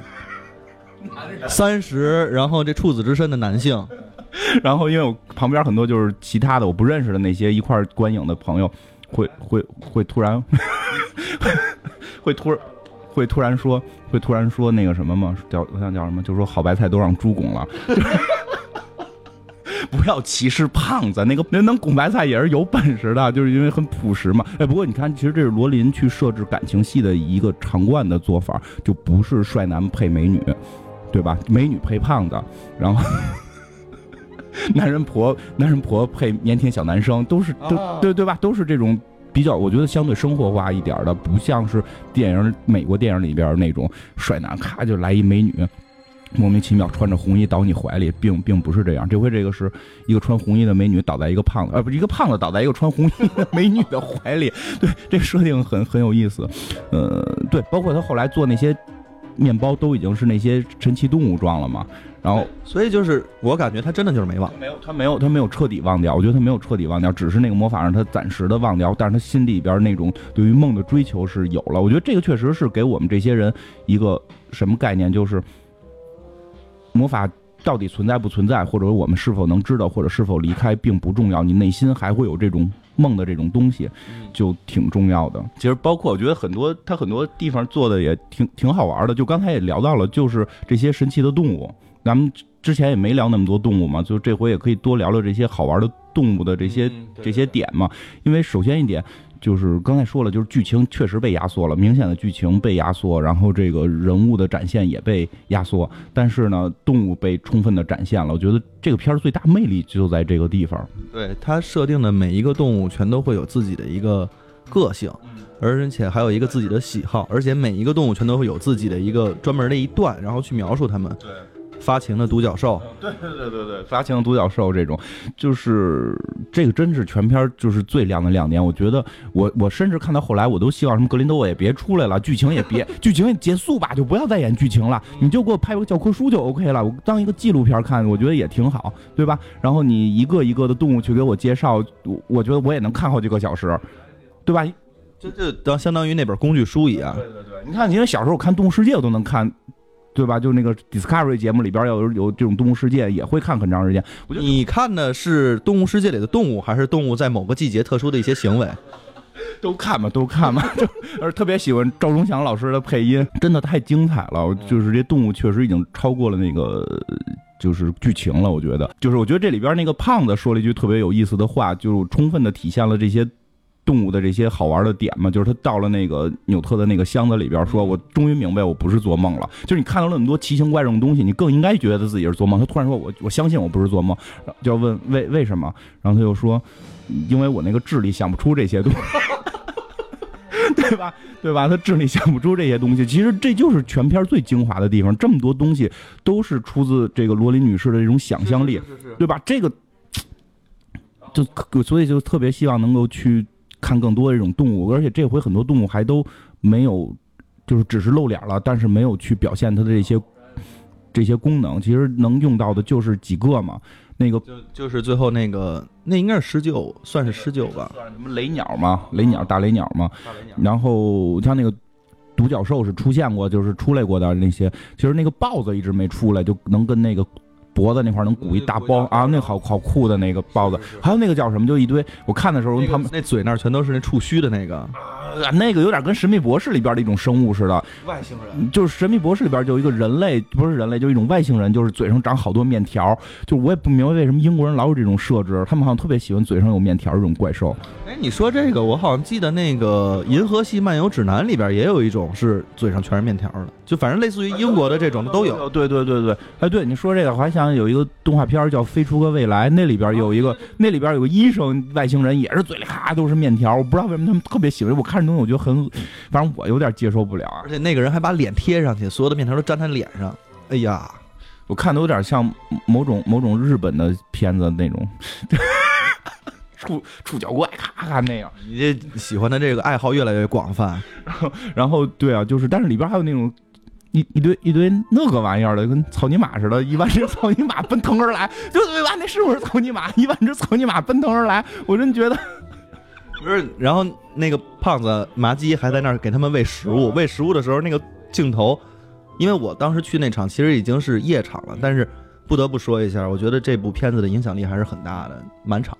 三十，然后这处子之身的男性，然后因为我旁边很多就是其他的我不认识的那些一块观影的朋友，会会会突然，会突然 会突然说会突然说那个什么吗？叫我想叫什么？就说好白菜都让猪拱了，不要歧视胖子。那个人能拱白菜也是有本事的，就是因为很朴实嘛。哎，不过你看，其实这是罗琳去设置感情戏的一个常惯的做法，就不是帅男配美女。对吧？美女配胖子，然后 男人婆男人婆配腼腆小男生，都是都对对吧？都是这种比较，我觉得相对生活化一点的，不像是电影美国电影里边那种帅男，咔就来一美女，莫名其妙穿着红衣倒你怀里，并并不是这样。这回这个是一个穿红衣的美女倒在一个胖子，呃，不，一个胖子倒在一个穿红衣的美女的怀里。对，这设定很很有意思。呃，对，包括他后来做那些。面包都已经是那些神奇动物装了嘛，然后所以就是我感觉他真的就是没忘，没有他没有他没有彻底忘掉，我觉得他没有彻底忘掉，只是那个魔法让他暂时的忘掉，但是他心里边那种对于梦的追求是有了。我觉得这个确实是给我们这些人一个什么概念，就是魔法到底存在不存在，或者我们是否能知道，或者是否离开并不重要，你内心还会有这种。梦的这种东西，就挺重要的。其实包括我觉得很多，他很多地方做的也挺挺好玩的。就刚才也聊到了，就是这些神奇的动物。咱们之前也没聊那么多动物嘛，就这回也可以多聊聊这些好玩的动物的这些这些点嘛。因为首先一点。就是刚才说了，就是剧情确实被压缩了，明显的剧情被压缩，然后这个人物的展现也被压缩，但是呢，动物被充分的展现了。我觉得这个片儿最大魅力就在这个地方。对它设定的每一个动物全都会有自己的一个个性，而且还有一个自己的喜好，而且每一个动物全都会有自己的一个专门的一段，然后去描述它们。对。发情的独角兽，对对对对对，发情的独角兽这种，就是这个真是全片就是最亮的亮点。我觉得我我甚至看到后来，我都希望什么格林德沃也别出来了，剧情也别 剧情也结束吧，就不要再演剧情了，你就给我拍个教科书就 OK 了，我当一个纪录片看，我觉得也挺好，对吧？然后你一个一个的动物去给我介绍，我我觉得我也能看好几个小时，对吧？这这当相当于那本工具书一样。对对对，你看，因为小时候看《动物世界》，我都能看。对吧？就那个 Discovery 节目里边要有有这种动物世界，也会看很长时间。我觉得你看的是动物世界里的动物，还是动物在某个季节特殊的一些行为？都看吧，都看吧。就而特别喜欢赵忠祥老师的配音，真的太精彩了。就是这动物确实已经超过了那个就是剧情了。我觉得，就是我觉得这里边那个胖子说了一句特别有意思的话，就充分的体现了这些。动物的这些好玩的点嘛，就是他到了那个纽特的那个箱子里边，说：“我终于明白，我不是做梦了。”就是你看到了那么多奇形怪状的东西，你更应该觉得自己是做梦。他突然说：“我我相信我不是做梦。”就要问为为什么？然后他又说：“因为我那个智力想不出这些东西，对吧？对吧？他智力想不出这些东西。其实这就是全片最精华的地方，这么多东西都是出自这个罗琳女士的这种想象力，对吧？这个就所以就特别希望能够去。看更多的这种动物，而且这回很多动物还都没有，就是只是露脸了，但是没有去表现它的这些这些功能。其实能用到的就是几个嘛。那个就就是最后那个，那应该是施救，算是施救吧。算什么雷鸟嘛，雷鸟大雷鸟嘛，然后像那个独角兽是出现过，就是出来过的那些，其实那个豹子一直没出来，就能跟那个。脖子那块能鼓一大包啊，那好好酷的那个包子，还有那个叫什么，就一堆。我看的时候，他们那嘴那全都是那触须的那个。那个有点跟《神秘博士》里边的一种生物似的，外星人就是《神秘博士》里边就有一个人类，不是人类，就一种外星人，就是嘴上长好多面条。就我也不明白为什么英国人老有这种设置，他们好像特别喜欢嘴上有面条这种怪兽。哎，你说这个，我好像记得那个《银河系漫游指南》里边也有一种是嘴上全是面条的，就反正类似于英国的这种的都有。对对对对，哎，对你说这个，我还想有一个动画片叫《飞出个未来》，那里边有一个，那里边有个医生外星人，也是嘴里咔都是面条。我不知道为什么他们特别喜欢，我看这东西我觉得很。反正我有点接受不了，而且那个人还把脸贴上去，所有的面条都粘他脸上。哎呀，我看的有点像某种某种日本的片子那种，触触角怪咔咔那样。你这喜欢的这个爱好越来越广泛。然后，然后对啊，就是，但是里边还有那种一一堆一堆那个玩意儿的，跟草泥马似的，一万只草泥马奔腾而来，就对吧？那是不是草泥马？一万只草泥马奔腾而来，我真觉得。不是，然后那个胖子麻鸡还在那儿给他们喂食物。喂食物的时候，那个镜头，因为我当时去那场其实已经是夜场了，但是不得不说一下，我觉得这部片子的影响力还是很大的，满场。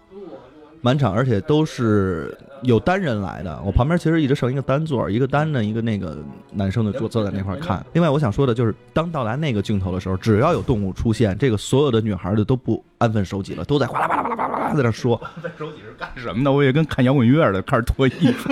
满场，而且都是有单人来的。我旁边其实一直剩一个单座，一个单的，一个那个男生的坐坐在那块看。另外，我想说的就是，当到达那个镜头的时候，只要有动物出现，这个所有的女孩的都不安分守己了，都在哗啦哗啦哗啦哗啦在那说。在守己是干什么呢？我也跟看摇滚乐的，开始脱衣服。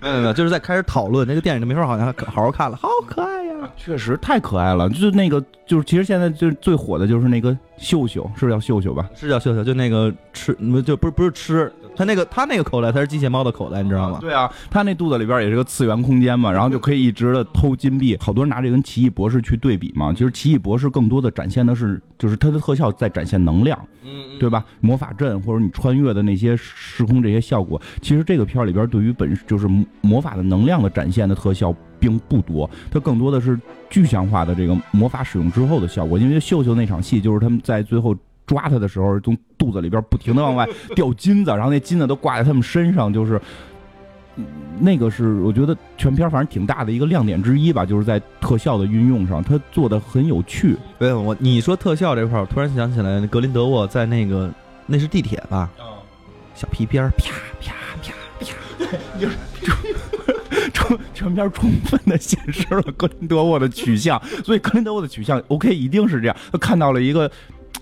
没有没有，就是在开始讨论这个电影，就没法好像好好看了，好可爱！确实太可爱了，就是那个，就是其实现在就最火的就是那个秀秀，是不是叫秀秀吧？是叫秀秀，就那个吃，就不是不是吃。他那个他那个口袋，他是机械猫的口袋，你知道吗？对啊，他那肚子里边也是个次元空间嘛，然后就可以一直的偷金币。好多人拿这跟奇异博士去对比嘛，其实奇异博士更多的展现的是，就是它的特效在展现能量，嗯，对吧？魔法阵或者你穿越的那些时空这些效果，其实这个片里边对于本就是魔法的能量的展现的特效并不多，它更多的是具象化的这个魔法使用之后的效果。因为秀秀那场戏就是他们在最后。抓他的时候，从肚子里边不停的往外掉金子，然后那金子都挂在他们身上，就是那个是我觉得全片反正挺大的一个亮点之一吧，就是在特效的运用上，他做的很有趣。对，我你说特效这块儿，我突然想起来，格林德沃在那个那是地铁吧？小皮鞭啪啪啪啪，对，就充 全片充分的显示了格林德沃的取向，所以格林德沃的取向 OK 一定是这样，他看到了一个。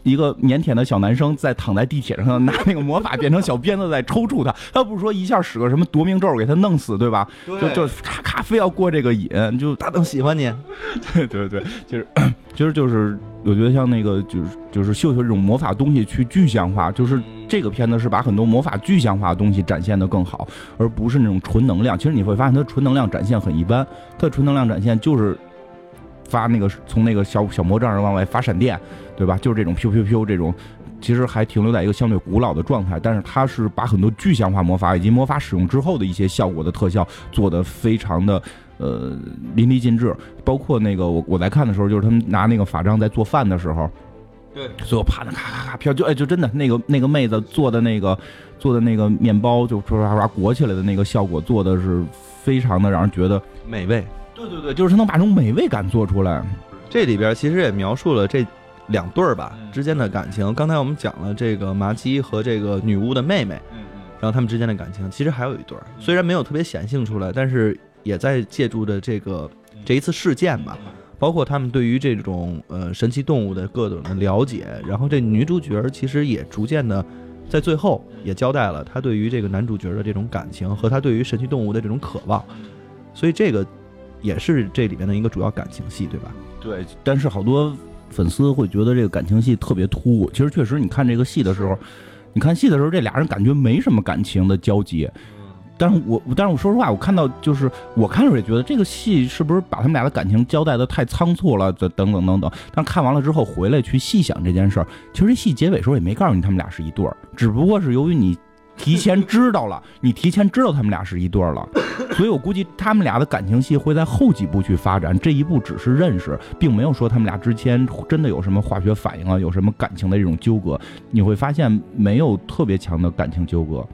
一个腼腆的小男生在躺在地铁上，拿那个魔法变成小鞭子在抽搐他。他不是说一下使个什么夺命咒给他弄死，对吧？就就咔咔非要过这个瘾，就大灯喜欢你。对对对，就是 其实就是我觉得像那个就是就是秀秀这种魔法东西去具象化，就是这个片子是把很多魔法具象化的东西展现的更好，而不是那种纯能量。其实你会发现它纯能量展现很一般，它的纯能量展现就是发那个从那个小小魔杖上往外发闪电。对吧？就是这种 Q Q Q 这种，其实还停留在一个相对古老的状态，但是它是把很多具象化魔法以及魔法使用之后的一些效果的特效做得非常的呃淋漓尽致。包括那个我我在看的时候，就是他们拿那个法杖在做饭的时候，对，所有啪的咔咔咔飘，就哎就真的那个那个妹子做的那个做的那个面包，就唰唰唰裹起来的那个效果做的是非常的让人觉得美味。对对对，就是他能把这种美味感做出来。这里边其实也描述了这。两对儿吧之间的感情，刚才我们讲了这个麻鸡和这个女巫的妹妹，然后他们之间的感情，其实还有一对儿，虽然没有特别显性出来，但是也在借助着这个这一次事件吧，包括他们对于这种呃神奇动物的各种的了解，然后这女主角其实也逐渐的在最后也交代了她对于这个男主角的这种感情和她对于神奇动物的这种渴望，所以这个也是这里面的一个主要感情戏，对吧？对，但是好多。粉丝会觉得这个感情戏特别突兀，其实确实，你看这个戏的时候，你看戏的时候，这俩人感觉没什么感情的交集。但是我，但是我说实话，我看到就是我看的时候也觉得这个戏是不是把他们俩的感情交代的太仓促了，等等等等。但看完了之后回来去细想这件事儿，其实这戏结尾时候也没告诉你他们俩是一对儿，只不过是由于你提前知道了，你提前知道他们俩是一对儿了，所以我估计他们俩的感情戏会在后几部去发展。这一部只是认识，并没有说他们俩之间真的有什么化学反应啊，有什么感情的这种纠葛。你会发现没有特别强的感情纠葛。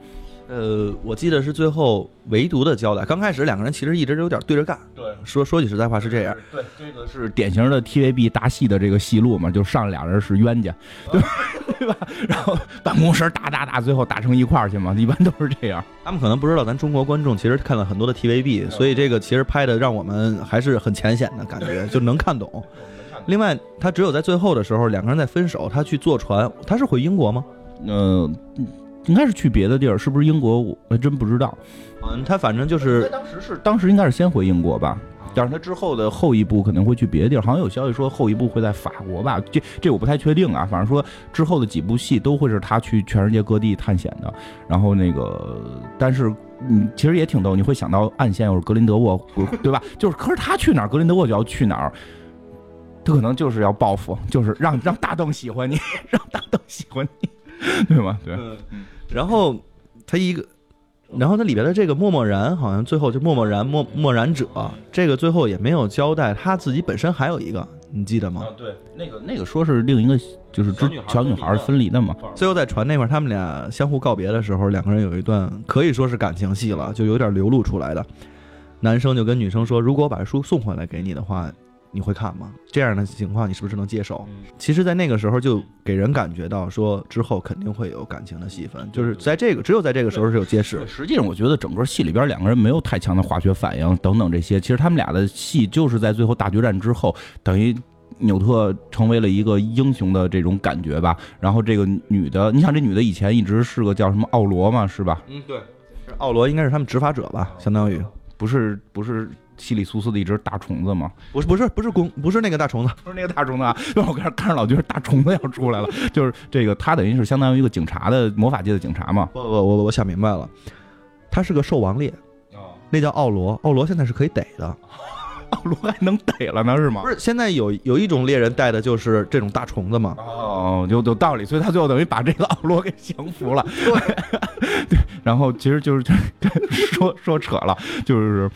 呃，我记得是最后唯独的交代。刚开始两个人其实一直有点对着干。对，说说句实在话是这样。对，这个是典型的 TVB 大戏的这个戏路嘛，就上俩人是冤家，对 对吧？然后办公室打打打，最后打成一块儿去嘛，一般都是这样。他们可能不知道，咱中国观众其实看了很多的 TVB，所以这个其实拍的让我们还是很浅显的感觉，就能 看懂。另外，他只有在最后的时候，两个人在分手，他去坐船，他是回英国吗？嗯。应该是去别的地儿，是不是英国？我还真不知道。嗯，他反正就是当时是当时应该是先回英国吧，但是他之后的后一步可能会去别的地儿，好像有消息说后一步会在法国吧，这这我不太确定啊。反正说之后的几部戏都会是他去全世界各地探险的。然后那个，但是嗯，其实也挺逗，你会想到暗线又是格林德沃，对吧？就是，可是他去哪儿，格林德沃就要去哪儿，他可能就是要报复，就是让让大邓喜欢你，让大邓喜欢你，对吗？对。然后他一个，然后他里边的这个默默然，好像最后就默默然默默然者，这个最后也没有交代他自己本身还有一个，你记得吗？对，那个那个说是另一个，就是小女孩分离的嘛。最后在船那块，他们俩相互告别的时候，两个人有一段可以说是感情戏了，就有点流露出来的。男生就跟女生说：“如果我把书送回来给你的话。”你会看吗？这样的情况你是不是能接受？其实，在那个时候就给人感觉到说，之后肯定会有感情的戏份，就是在这个只有在这个时候是有揭示。实际上，我觉得整个戏里边两个人没有太强的化学反应等等这些。其实他们俩的戏就是在最后大决战之后，等于纽特成为了一个英雄的这种感觉吧。然后这个女的，你想这女的以前一直是个叫什么奥罗嘛，是吧？嗯，对，奥罗应该是他们执法者吧，相当于不是不是。稀里苏斯的一只大虫子吗？不是不是不是公不是那个大虫子，不是那个大虫子啊！我看看着老觉得大虫子要出来了，就是这个他等于是相当于一个警察的魔法界的警察嘛。不不我我想明白了，他是个兽王猎，那叫奥罗，奥罗现在是可以逮的，奥罗还能逮了呢是吗？不是，现在有有一种猎人带的就是这种大虫子嘛。哦，有有道理，所以他最后等于把这个奥罗给降服了。对 对，然后其实就是说说扯了，就是。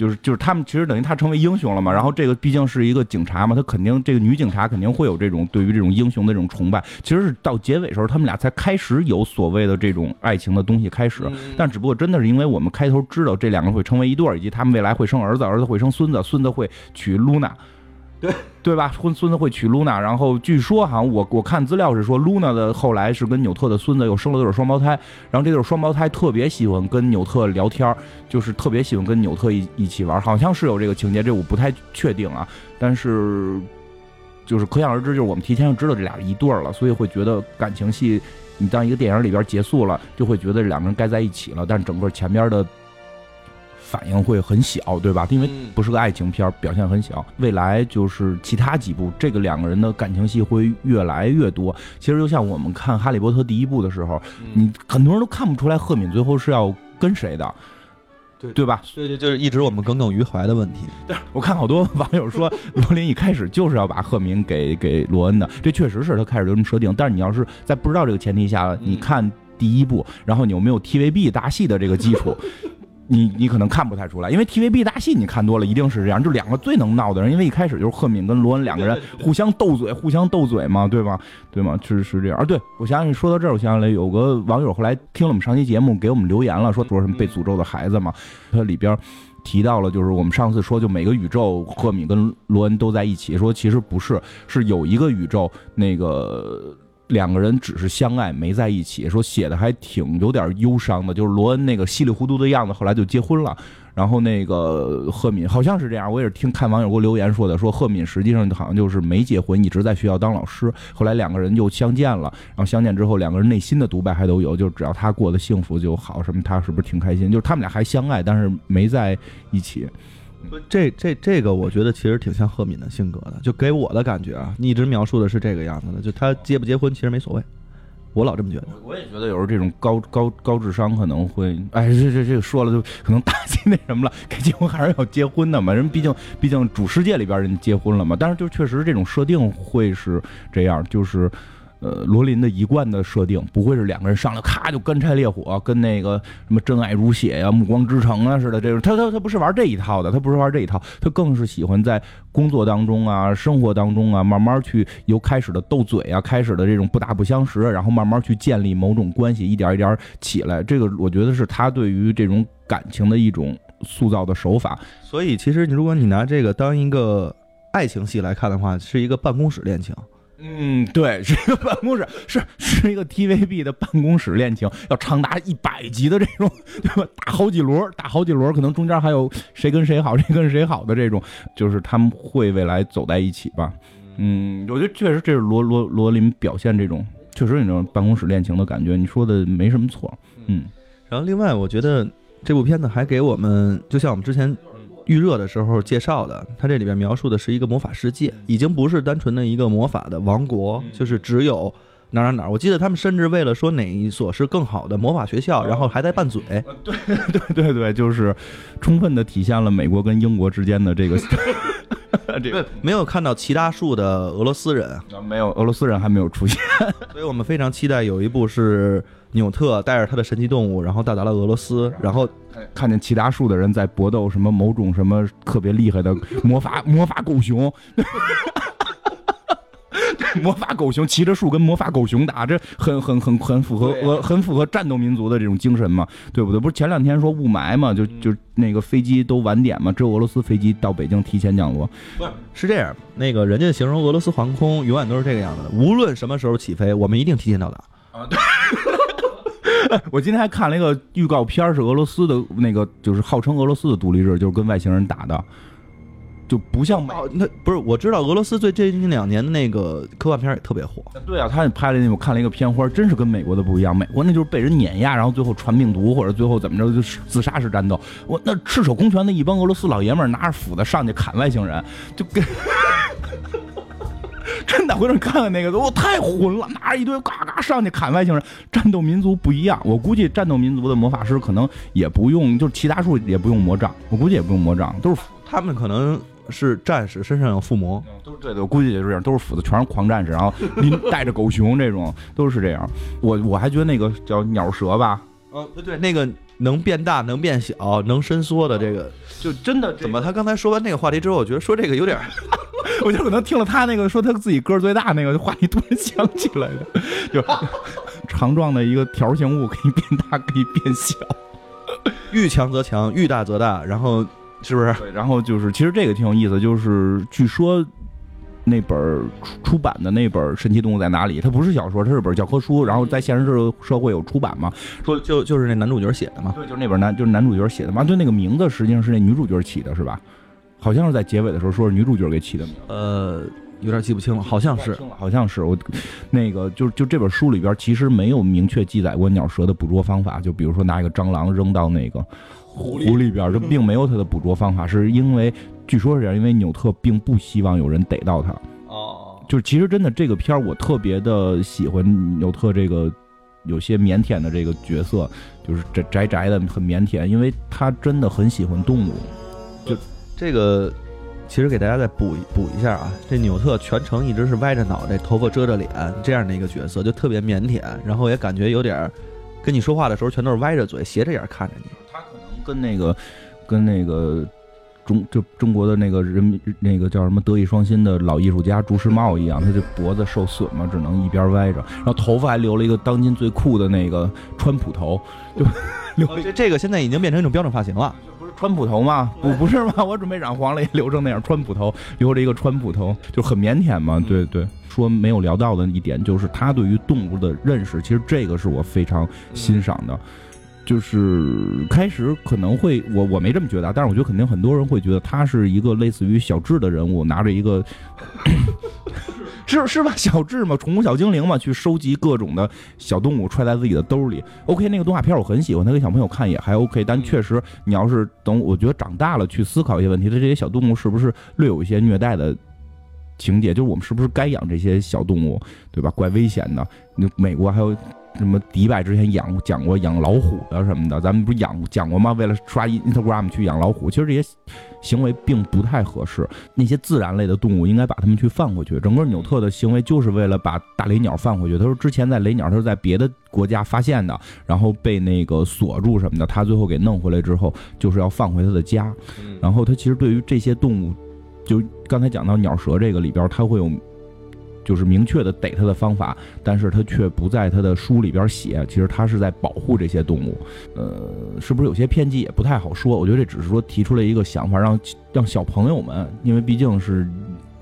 就是就是他们其实等于他成为英雄了嘛，然后这个毕竟是一个警察嘛，他肯定这个女警察肯定会有这种对于这种英雄的这种崇拜。其实是到结尾时候，他们俩才开始有所谓的这种爱情的东西开始，但只不过真的是因为我们开头知道这两个会成为一对儿，以及他们未来会生儿子，儿子会生孙子，孙子会娶露娜。对对吧？孙孙子会娶露娜，然后据说哈我我看资料是说，露娜的后来是跟纽特的孙子又生了对双胞胎，然后这对双胞胎特别喜欢跟纽特聊天，就是特别喜欢跟纽特一一起玩，好像是有这个情节，这我不太确定啊。但是就是可想而知，就是我们提前就知道这俩一对儿了，所以会觉得感情戏，你当一个电影里边结束了，就会觉得两个人该在一起了，但整个前边的。反应会很小，对吧？因为不是个爱情片，表现很小。未来就是其他几部，这个两个人的感情戏会越来越多。其实就像我们看《哈利波特》第一部的时候，你很多人都看不出来赫敏最后是要跟谁的，对对吧？对对，就是一直我们耿耿于怀的问题。但是我看好多网友说，罗琳一开始就是要把赫敏给给罗恩的，这确实是他开始就这么设定。但是你要是在不知道这个前提下，你看第一部，然后你又没有 TVB 大戏的这个基础？你你可能看不太出来，因为 TVB 大戏你看多了，一定是这样，就两个最能闹的人，因为一开始就是赫敏跟罗恩两个人互相斗嘴，互相斗嘴嘛，对吗？对吗？是是这样啊。对我想想，说到这儿，我想起来有个网友后来听了我们上期节目，给我们留言了，说说什么被诅咒的孩子嘛，他里边提到了，就是我们上次说，就每个宇宙赫敏跟罗恩都在一起，说其实不是，是有一个宇宙那个。两个人只是相爱，没在一起。说写的还挺有点忧伤的，就是罗恩那个稀里糊涂的样子，后来就结婚了。然后那个赫敏好像是这样，我也是听看网友给我留言说的，说赫敏实际上好像就是没结婚，一直在学校当老师。后来两个人又相见了，然后相见之后，两个人内心的独白还都有，就是只要他过得幸福就好，什么他是不是挺开心？就是他们俩还相爱，但是没在一起。这这这个，我觉得其实挺像赫敏的性格的，就给我的感觉啊，你一直描述的是这个样子的，就他结不结婚其实没所谓，我老这么觉得。我也觉得有时候这种高高高智商可能会，哎，这这这个说了就可能打击那什么了，该结婚还是要结婚的嘛，人毕竟毕竟主世界里边人结婚了嘛，但是就确实这种设定会是这样，就是。呃，罗琳的一贯的设定不会是两个人上来咔就干柴烈火，跟那个什么真爱如血呀、暮光之城啊似的这种。他他他不是玩这一套的，他不是玩这一套，他更是喜欢在工作当中啊、生活当中啊，慢慢去由开始的斗嘴啊，开始的这种不打不相识，然后慢慢去建立某种关系，一点一点起来。这个我觉得是他对于这种感情的一种塑造的手法。所以其实你如果你拿这个当一个爱情戏来看的话，是一个办公室恋情。嗯，对，是一个办公室，是是一个 TVB 的办公室恋情，要长达一百集的这种，对吧？打好几轮，打好几轮，可能中间还有谁跟谁好，谁跟谁好的这种，就是他们会未来走在一起吧。嗯，我觉得确实这是罗罗罗琳表现这种，确实有那种办公室恋情的感觉。你说的没什么错。嗯，然后另外我觉得这部片子还给我们，就像我们之前。预热的时候介绍的，它这里边描述的是一个魔法世界，已经不是单纯的一个魔法的王国，就是只有哪哪哪。我记得他们甚至为了说哪一所是更好的魔法学校，然后还在拌嘴。对 对对对，就是充分的体现了美国跟英国之间的这个。这个。没有看到其他树的俄罗斯人，没有俄罗斯人还没有出现，所以我们非常期待有一部是纽特带着他的神奇动物，然后到达了俄罗斯，然后看见其他树的人在搏斗什么某种什么特别厉害的魔法魔法狗熊。魔法狗熊骑着树跟魔法狗熊打，这很很很很符合俄很符合战斗民族的这种精神嘛，对不对？不是前两天说雾霾嘛，就就那个飞机都晚点嘛，只有俄罗斯飞机到北京提前降落。不是是这样，那个人家形容俄罗斯航空永远都是这个样子的，无论什么时候起飞，我们一定提前到达。啊，对。我今天还看了一个预告片，是俄罗斯的那个，就是号称俄罗斯的独立日，就是跟外星人打的。就不像美，那不是我知道俄罗斯最最近两年的那个科幻片也特别火。对啊，他拍了那我看了一个片花，真是跟美国的不一样。美国那就是被人碾压，然后最后传病毒或者最后怎么着就是自杀式战斗。我那赤手空拳的一帮俄罗斯老爷们儿拿着斧子上去砍外星人，就跟 真的回头看看那个，我太混了，拿着一堆嘎嘎上去砍外星人。战斗民族不一样，我估计战斗民族的魔法师可能也不用，就是其他术也不用魔杖，我估计也不用魔杖，都是他们可能。是战士，身上有附魔，都是对的。我估计也是这样，都是斧子，全是狂战士，然后您 带着狗熊这种，都是这样。我我还觉得那个叫鸟蛇吧，呃，对对，那个能变大、能变小、能伸缩的这个，就真的怎么？他刚才说完那个话题之后，我觉得说这个有点，我就可能听了他那个说他自己个儿最大那个话题，突然想起来的，就 长状的一个条形物可以变大，可以变小，遇强则强，遇大则大，然后。是不是？对，然后就是，其实这个挺有意思，就是据说那本出出版的那本《神奇动物在哪里》，它不是小说，它是本教科书，然后在现实社社会有出版嘛？说就就是那男主角写的嘛？对，就是那本男就是男主角写的嘛？对，那个名字实际上是那女主角起的，是吧？好像是在结尾的时候说是女主角给起的名。呃，有点记不清了，好像是，好像是我那个就就这本书里边其实没有明确记载过鸟蛇的捕捉方法，就比如说拿一个蟑螂扔到那个。湖里边，这并没有它的捕捉方法，是因为据说是这样，因为纽特并不希望有人逮到它。哦，就是其实真的这个片儿，我特别的喜欢纽特这个有些腼腆的这个角色，就是宅宅宅的很腼腆，因为他真的很喜欢动物。就这个，其实给大家再补补一下啊，这纽特全程一直是歪着脑袋，头发遮着脸这样的一个角色，就特别腼腆，然后也感觉有点跟你说话的时候全都是歪着嘴，斜着眼看着你。跟那个，跟那个中就中国的那个人民那个叫什么德艺双馨的老艺术家朱时茂一样，他这脖子受损嘛，只能一边歪着，然后头发还留了一个当今最酷的那个川普头，就 留这这个现在已经变成一种标准发型了，川普头吗？不不是吗？我准备染黄了也留成那样，川普头留着一个川普头，就很腼腆嘛。对对，说没有聊到的一点就是他对于动物的认识，其实这个是我非常欣赏的。就是开始可能会我我没这么觉得，但是我觉得肯定很多人会觉得他是一个类似于小智的人物，拿着一个是是吧？小智嘛，宠物小精灵嘛，去收集各种的小动物揣在自己的兜里。OK，那个动画片我很喜欢，他给小朋友看也还 OK，但确实你要是等我觉得长大了去思考一些问题，他这些小动物是不是略有一些虐待的？情节，就是我们是不是该养这些小动物，对吧？怪危险的。那美国还有什么迪拜之前养讲过养老虎的什么的，咱们不是养讲过吗？为了刷 Instagram 去养老虎，其实这些行为并不太合适。那些自然类的动物应该把它们去放回去。整个纽特的行为就是为了把大雷鸟放回去。他说之前在雷鸟他是在别的国家发现的，然后被那个锁住什么的，他最后给弄回来之后，就是要放回他的家。然后他其实对于这些动物。就刚才讲到鸟蛇这个里边，它会有就是明确的逮它的方法，但是它却不在它的书里边写。其实它是在保护这些动物，呃，是不是有些偏激也不太好说。我觉得这只是说提出了一个想法，让让小朋友们，因为毕竟是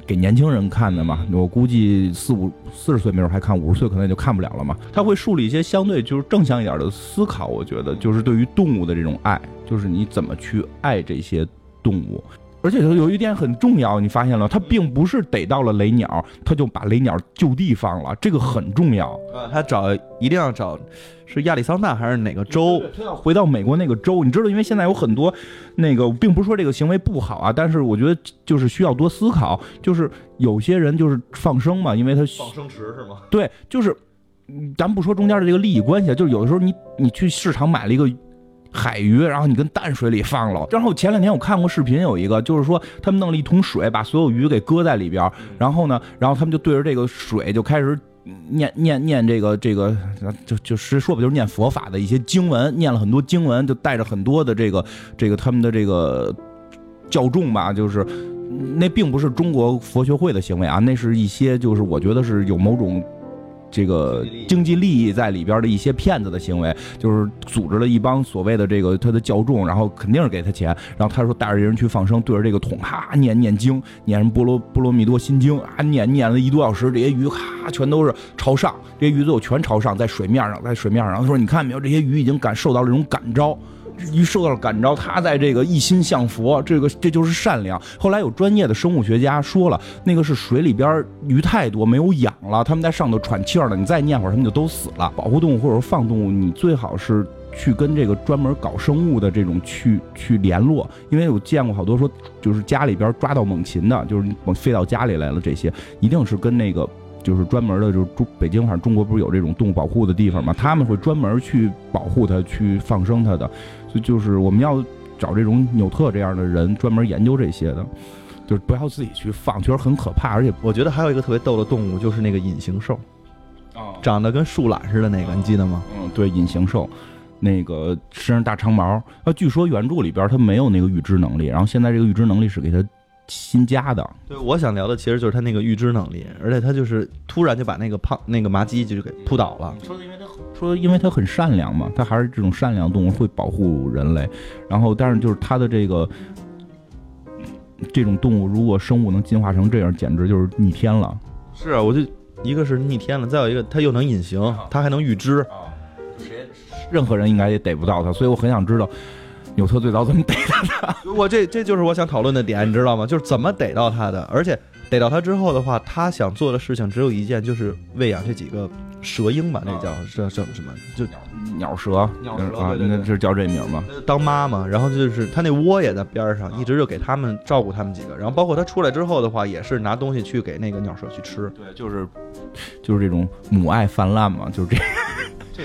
给年轻人看的嘛。我估计四五四十岁没准还看，五十岁可能也就看不了了嘛。他会树立一些相对就是正向一点的思考。我觉得就是对于动物的这种爱，就是你怎么去爱这些动物。而且有一点很重要，你发现了，他并不是逮到了雷鸟，他就把雷鸟就地放了，这个很重要。呃，他找一定要找，是亚利桑那还是哪个州？他要回到美国那个州。你知道，因为现在有很多那个，并不是说这个行为不好啊，但是我觉得就是需要多思考。就是有些人就是放生嘛，因为他放生池是吗？对，就是咱不说中间的这个利益关系，就是有的时候你你去市场买了一个。海鱼，然后你跟淡水里放了。然后前两天我看过视频，有一个就是说他们弄了一桶水，把所有鱼给搁在里边，然后呢，然后他们就对着这个水就开始念念念这个这个，就就是说不就是念佛法的一些经文，念了很多经文，就带着很多的这个这个他们的这个教众吧，就是那并不是中国佛学会的行为啊，那是一些就是我觉得是有某种。这个经济利益在里边的一些骗子的行为，就是组织了一帮所谓的这个他的教众，然后肯定是给他钱，然后他说带着人去放生，对着这个桶哈念念经，念什么波罗波罗蜜多心经啊，念念了一多小时，这些鱼哈全都是朝上，这些鱼最后全朝上，在水面上，在水面上，他说你看没有，这些鱼已经感受到了这种感召。一受到了感召，他在这个一心向佛，这个这就是善良。后来有专业的生物学家说了，那个是水里边鱼太多没有氧了，他们在上头喘气儿呢。你再念会儿，他们就都死了。保护动物或者说放动物，你最好是去跟这个专门搞生物的这种去 去联络，因为我见过好多说，就是家里边抓到猛禽的，就是猛飞到家里来了，这些一定是跟那个。就是专门的，就是中北京，反正中国不是有这种动物保护的地方嘛？他们会专门去保护它，去放生它的。所以就是我们要找这种纽特这样的人，专门研究这些的，就是不要自己去放，确实很可怕。而且我觉得还有一个特别逗的动物，就是那个隐形兽，长得跟树懒似的那个，你记得吗？嗯，对，隐形兽，那个身上大长毛。啊，据说原著里边它没有那个预知能力，然后现在这个预知能力是给它。新加的，对，我想聊的其实就是他那个预知能力，而且他就是突然就把那个胖那个麻鸡就给扑倒了。说因为他说因为它很善良嘛，它还是这种善良动物会保护人类。然后，但是就是它的这个这种动物，如果生物能进化成这样，简直就是逆天了。是啊，我就一个是逆天了，再有一个它又能隐形，它还能预知，谁任何人应该也逮不到它，所以我很想知道。纽特最早怎么逮到的？我这这就是我想讨论的点，你知道吗？就是怎么逮到他的，而且逮到它之后的话，他想做的事情只有一件，就是喂养这几个蛇鹰吧，那叫叫叫什么？就鸟蛇，鸟蛇啊，那就是叫这名吗？当妈嘛，然后就是它那窝也在边上，一直就给他们照顾他们几个。然后包括它出来之后的话，也是拿东西去给那个鸟蛇去吃。对，就是就是这种母爱泛滥嘛，就是这 这。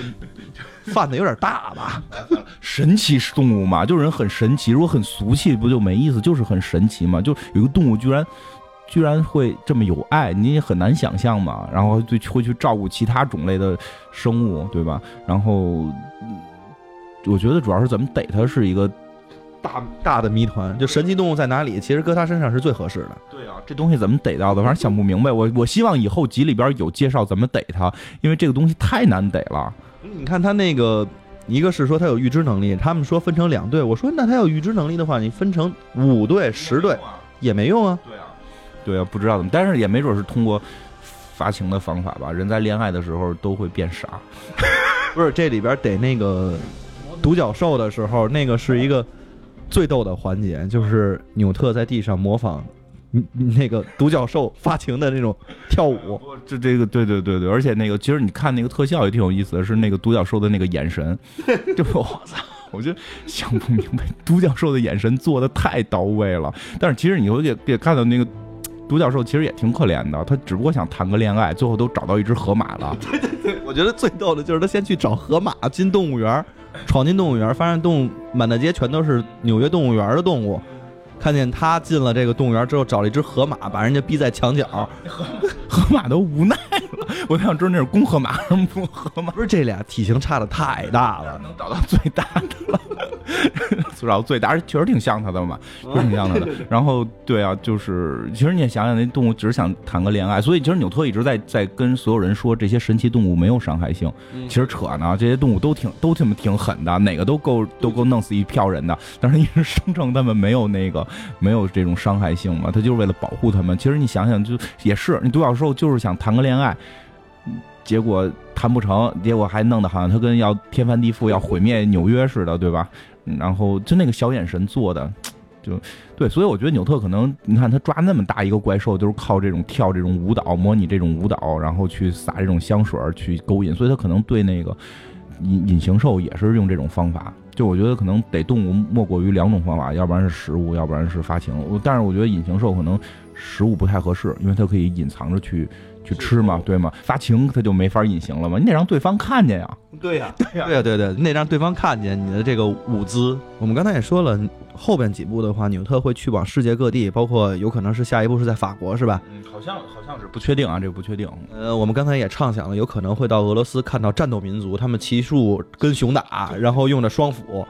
犯的有点大吧？神奇动物嘛，就是人很神奇。如果很俗气，不就没意思？就是很神奇嘛。就有一个动物居然居然会这么有爱，你也很难想象嘛。然后就会去照顾其他种类的生物，对吧？然后我觉得主要是怎么逮它是一个大大的谜团。就神奇动物在哪里？其实搁它身上是最合适的。对啊，这东西怎么逮到的？反正想不明白。我我希望以后集里边有介绍怎么逮它，因为这个东西太难逮了。你看它那个，一个是说它有预知能力，他们说分成两队，我说那它有预知能力的话，你分成五队、十队也没用啊。对啊，对啊，不知道怎么，但是也没准是通过发情的方法吧。人在恋爱的时候都会变傻。不是，这里边得那个独角兽的时候，那个是一个最逗的环节，就是纽特在地上模仿。那个独角兽发情的那种跳舞，这这个对对对对，而且那个其实你看那个特效也挺有意思的，是那个独角兽的那个眼神，就我操，我就想不明白，独角兽的眼神做的太到位了。但是其实你会也也看到那个独角兽其实也挺可怜的，他只不过想谈个恋爱，最后都找到一只河马了。我觉得最逗的就是他先去找河马进动物园，闯进动物园，发现动物满大街全都是纽约动物园的动物。看见他进了这个动物园之后，找了一只河马，把人家逼在墙角，河 河马都无奈了。我想知道那是公河马还是母河马？不是这俩体型差的太大了，能找到最大的了。找到最大，确实挺像他的嘛，确实挺像他的。然后对啊，就是其实你也想想，那动物只是想谈个恋爱，所以其实纽特一直在在跟所有人说，这些神奇动物没有伤害性。其实扯呢，这些动物都挺都这么挺狠的，哪个都够都够弄死一票人的。但是一直声称他们没有那个。没有这种伤害性嘛？他就是为了保护他们。其实你想想，就也是，你独角兽就是想谈个恋爱，结果谈不成，结果还弄得好像他跟要天翻地覆、要毁灭纽约似的，对吧？然后就那个小眼神做的，就对。所以我觉得纽特可能，你看他抓那么大一个怪兽，就是靠这种跳这种舞蹈，模拟这种舞蹈，然后去撒这种香水去勾引。所以他可能对那个隐隐形兽也是用这种方法。就我觉得可能得动物莫过于两种方法，要不然是食物，要不然是发情。但是我觉得隐形兽可能食物不太合适，因为它可以隐藏着去去吃嘛，对吗？发情它就没法隐形了嘛，你得让对方看见呀。对呀，对呀，对呀，对对，你得让对方看见你的这个舞姿。我们刚才也说了。后边几部的话，纽特会去往世界各地，包括有可能是下一步是在法国，是吧？嗯，好像好像是不确定啊，这个不确定。呃，我们刚才也畅想了，有可能会到俄罗斯看到战斗民族，他们骑术跟熊打，然后用着双斧。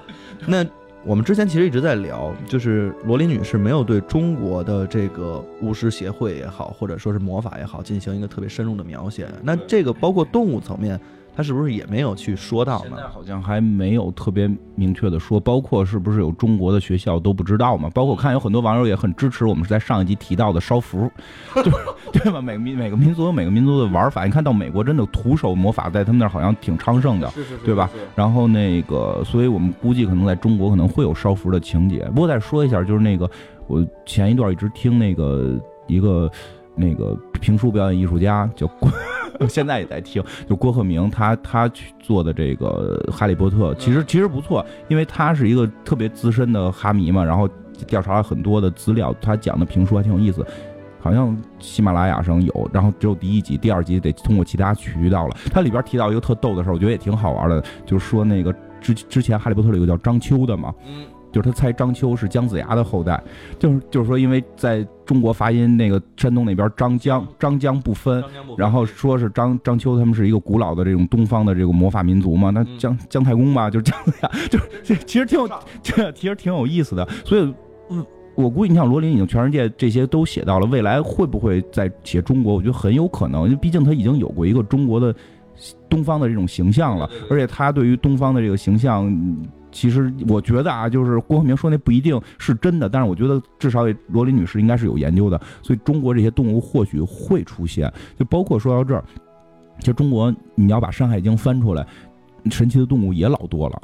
那我们之前其实一直在聊，就是罗琳女士没有对中国的这个巫师协会也好，或者说是魔法也好，进行一个特别深入的描写。那这个包括动物层面。他是不是也没有去说到呢？现在好像还没有特别明确的说，包括是不是有中国的学校都不知道嘛？包括我看有很多网友也很支持我们是在上一集提到的烧符，对对吧？每个民每个民族有每个民族的玩法。你看到美国真的徒手魔法在他们那儿好像挺昌盛的，对吧？然后那个，所以我们估计可能在中国可能会有烧符的情节。不过再说一下，就是那个我前一段一直听那个一个那个评书表演艺术家叫。现在也在听，就郭鹤鸣他他去做的这个《哈利波特》，其实其实不错，因为他是一个特别资深的哈迷嘛，然后调查了很多的资料，他讲的评书还挺有意思，好像喜马拉雅上有，然后只有第一集，第二集得通过其他渠道了。它里边提到一个特逗的事儿，我觉得也挺好玩的，就是说那个之之前《哈利波特》里有个叫张秋的嘛，嗯。就是他猜张秋是姜子牙的后代，就是就是说，因为在中国发音那个山东那边张江张江不分，然后说是张张秋他们是一个古老的这种东方的这个魔法民族嘛，那姜姜太公吧，就是姜子牙，就是 其实挺有这其实挺有意思的。所以，我估计你像罗琳已经全世界这些都写到了，未来会不会再写中国？我觉得很有可能，因为毕竟他已经有过一个中国的东方的这种形象了，而且他对于东方的这个形象。其实我觉得啊，就是郭鹤鸣说那不一定是真的，但是我觉得至少罗琳女士应该是有研究的，所以中国这些动物或许会出现。就包括说到这儿，其实中国你要把《山海经》翻出来，神奇的动物也老多了，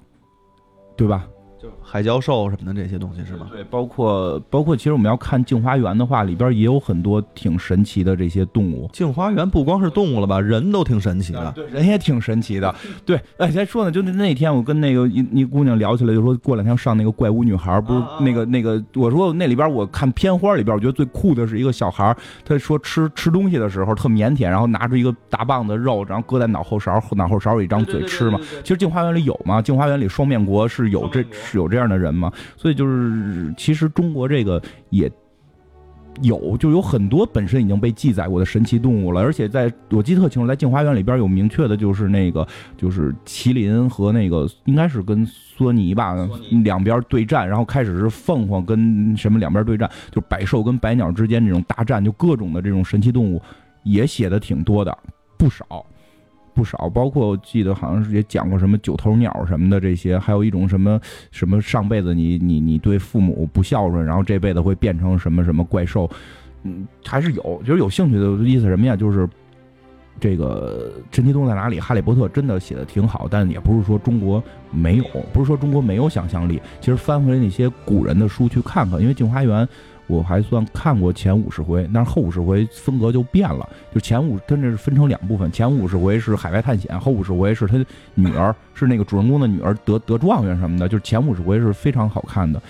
对吧？就海教授什么的这些东西是吗？对，包括包括，其实我们要看《镜花缘》的话，里边也有很多挺神奇的这些动物。《镜花缘》不光是动物了吧，人都挺神奇的。对，人也挺神奇的。对，哎，再说呢，就那那天我跟那个一一姑娘聊起来，就说过两天上那个怪物女孩，不是那个那个，我说那里边我看片花里边，我觉得最酷的是一个小孩，他说吃吃东西的时候特腼腆，然后拿出一个大棒子肉，然后搁在脑后勺，脑后勺有一张嘴吃嘛。其实《镜花缘》里有嘛，《镜花缘》里双面国是有这。是有这样的人嘛？所以就是，其实中国这个也有，就有很多本身已经被记载过的神奇动物了。而且在我记得特清楚，在镜花缘里边有明确的，就是那个就是麒麟和那个应该是跟索尼吧两边对战，然后开始是凤凰跟什么两边对战，就百兽跟百鸟之间这种大战，就各种的这种神奇动物也写的挺多的，不少。不少，包括我记得好像是也讲过什么九头鸟什么的这些，还有一种什么什么上辈子你你你对父母不孝顺，然后这辈子会变成什么什么怪兽，嗯，还是有，就是有兴趣的意思什么呀？就是这个神奇动物在哪里？哈利波特真的写的挺好，但也不是说中国没有，不是说中国没有想象力。其实翻回来那些古人的书去看看，因为镜花缘。我还算看过前五十回，但是后五十回风格就变了。就前五，它这是分成两部分，前五十回是海外探险，后五十回是他女儿，是那个主人公的女儿得得状元什么的。就是前五十回是非常好看的，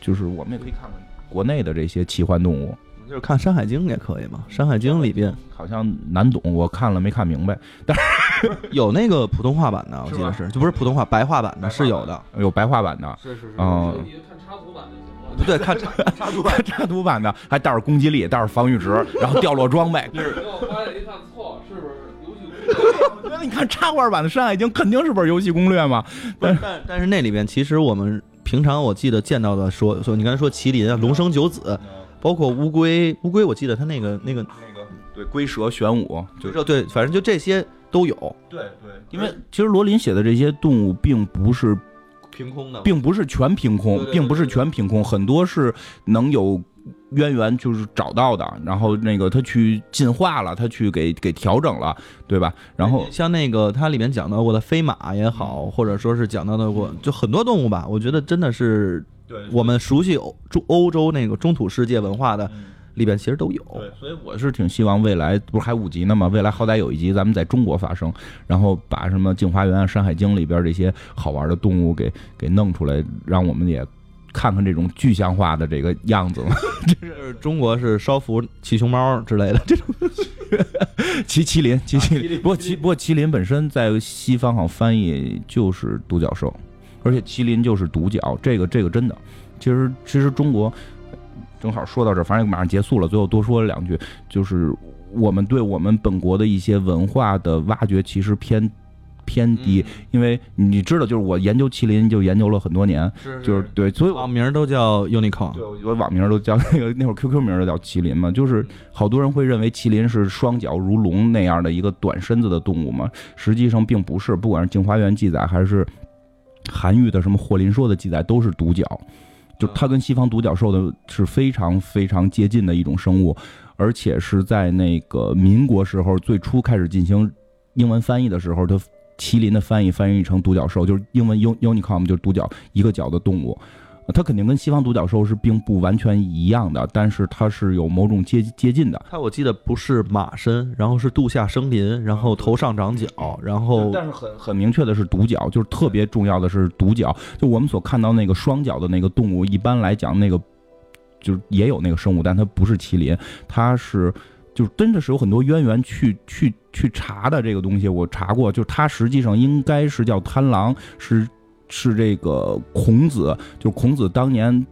就是我们也可以看看国内的这些奇幻动物。就是看《山海经》也可以嘛，《山海经》里边好像难懂，我看了没看明白。但是 有那个普通话版的，我记得是是，就不是普通话，白话版的是有的。有白话版的，是是是嗯，你就看插图版就行了。不 对，看插插图版。插图版的还带着攻击力，带着防御值，然后掉落装备。结果发现一看，错，是不是游戏攻略？我觉得你看插画版的《山海经》肯定是本游戏攻略嘛。但但是那里边其实我们平常我记得见到的说说，你刚才说麒麟啊、龙生九子，包括乌龟，乌龟我记得它那个那个，那个对龟蛇玄武，就这对，反正就这些都有，对对，因为其实罗琳写的这些动物并不是凭空的并不是全凭空并不是全凭空，很多是能有渊源，就是找到的。然后那个他去进化了，他去给给调整了，对吧？然后像那个它里面讲到过的飞马也好，或者说是讲到的过，就很多动物吧，我觉得真的是对我们熟悉欧中欧洲那个中土世界文化的嗯里边其实都有。对，所以我是挺希望未来不是还五集呢吗？未来好歹有一集咱们在中国发生，然后把什么《镜花缘》啊、《山海经》里边这些好玩的动物给给弄出来，让我们也看看这种具象化的这个样子嘛。是中国是烧服骑熊猫之类的这种，骑麒麟，骑麒麟。麒麟不过麒不过麒麟本身在西方好像翻译就是独角兽，而且麒麟就是独角，这个这个真的。其实其实中国正好说到这儿，反正马上结束了，最后多说两句，就是我们对我们本国的一些文化的挖掘其实偏偏低，因为你知道，就是我研究麒麟就研究了很多年，是就是对，所以网名都叫 unicorn，对，我网名都叫那个 那会儿 QQ 名都叫麒麟嘛，就是好多人会认为麒麟是双脚如龙那样的一个短身子的动物嘛，实际上并不是，不管是《镜花缘》记载还是韩愈的什么《霍林说》的记载，都是独角，就它跟西方独角兽的是非常非常接近的一种生物，而且是在那个民国时候最初开始进行英文翻译的时候，它麒麟的翻译翻译成独角兽，就是英文 uni unicorn 就是独角一个角的动物。呃它肯定跟西方独角兽是并不完全一样的，但是它是有某种接接近的。它我记得不是马身，然后是度下生鳞，然后头上长角，然后但是很很明确的是独角，就是特别重要的是独角。就我们所看到那个双脚的那个动物，一般来讲那个就是也有那个生物，但它不是麒麟，它是就是真的是有很多渊源去去去查的这个东西，我查过，就是它实际上应该是叫贪狼，是是这个孔子，就是孔子当年。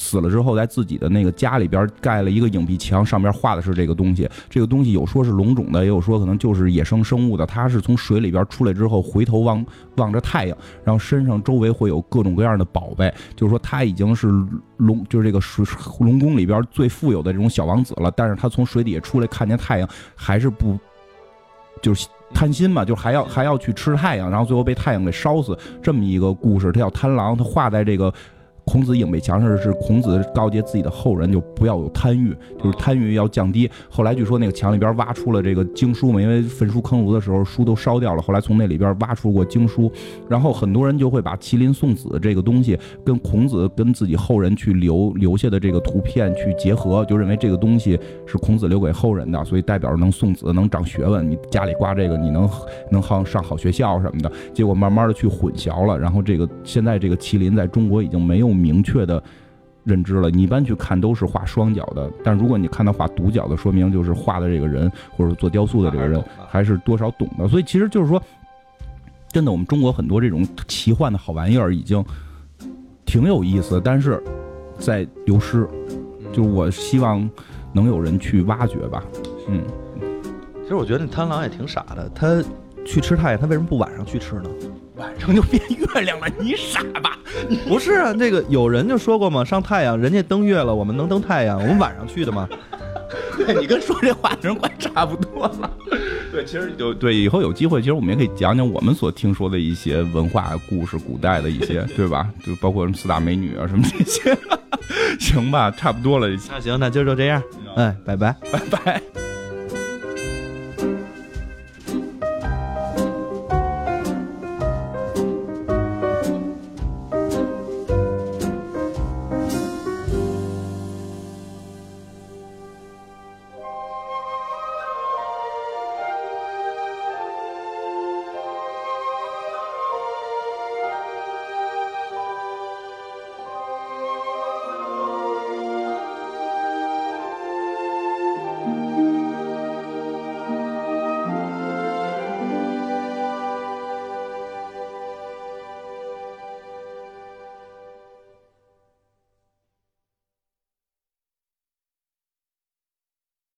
死了之后，在自己的那个家里边盖了一个影壁墙，上面画的是这个东西。这个东西有说是龙种的，也有说可能就是野生生物的。它是从水里边出来之后，回头望望着太阳，然后身上周围会有各种各样的宝贝。就是说，他已经是龙，就是这个水龙宫里边最富有的这种小王子了。但是他从水底下出来，看见太阳，还是不就是贪心嘛，就还要还要去吃太阳，然后最后被太阳给烧死，这么一个故事。他叫贪狼，他画在这个。孔子影壁墙上是孔子告诫自己的后人，就不要有贪欲，就是贪欲要降低。后来据说那个墙里边挖出了这个经书嘛，因为焚书坑儒的时候书都烧掉了，后来从那里边挖出过经书，然后很多人就会把麒麟送子这个东西跟孔子跟自己后人去留留下的这个图片去结合，就认为这个东西是孔子留给后人的，所以代表着能送子，能长学问。你家里挂这个，你能能好上好学校什么的。结果慢慢的去混淆了，然后这个现在这个麒麟在中国已经没有明确的认知了。你一般去看都是画双脚的，但如果你看到画独角的，说明就是画的这个人或者做雕塑的这个人还是多少懂的。所以其实就是说，真的，我们中国很多这种奇幻的好玩意儿已经挺有意思，但是在流失。就是我希望能有人去挖掘吧。嗯，其实我觉得那贪狼也挺傻的，他去吃太阳，他为什么不晚上去吃呢？晚上就变月亮了，你傻吧？不是啊，那个有人就说过嘛，上太阳，人家登月了，我们能登太阳，我们晚上去的嘛。对你跟说这话的人快差不多了。对，其实就对以后有机会，其实我们也可以讲讲我们所听说的一些文化故事，古代的一些，对吧？就包括什么四大美女啊什么这些。行吧，差不多了。那行，那今儿就这样，哎，拜拜。拜拜。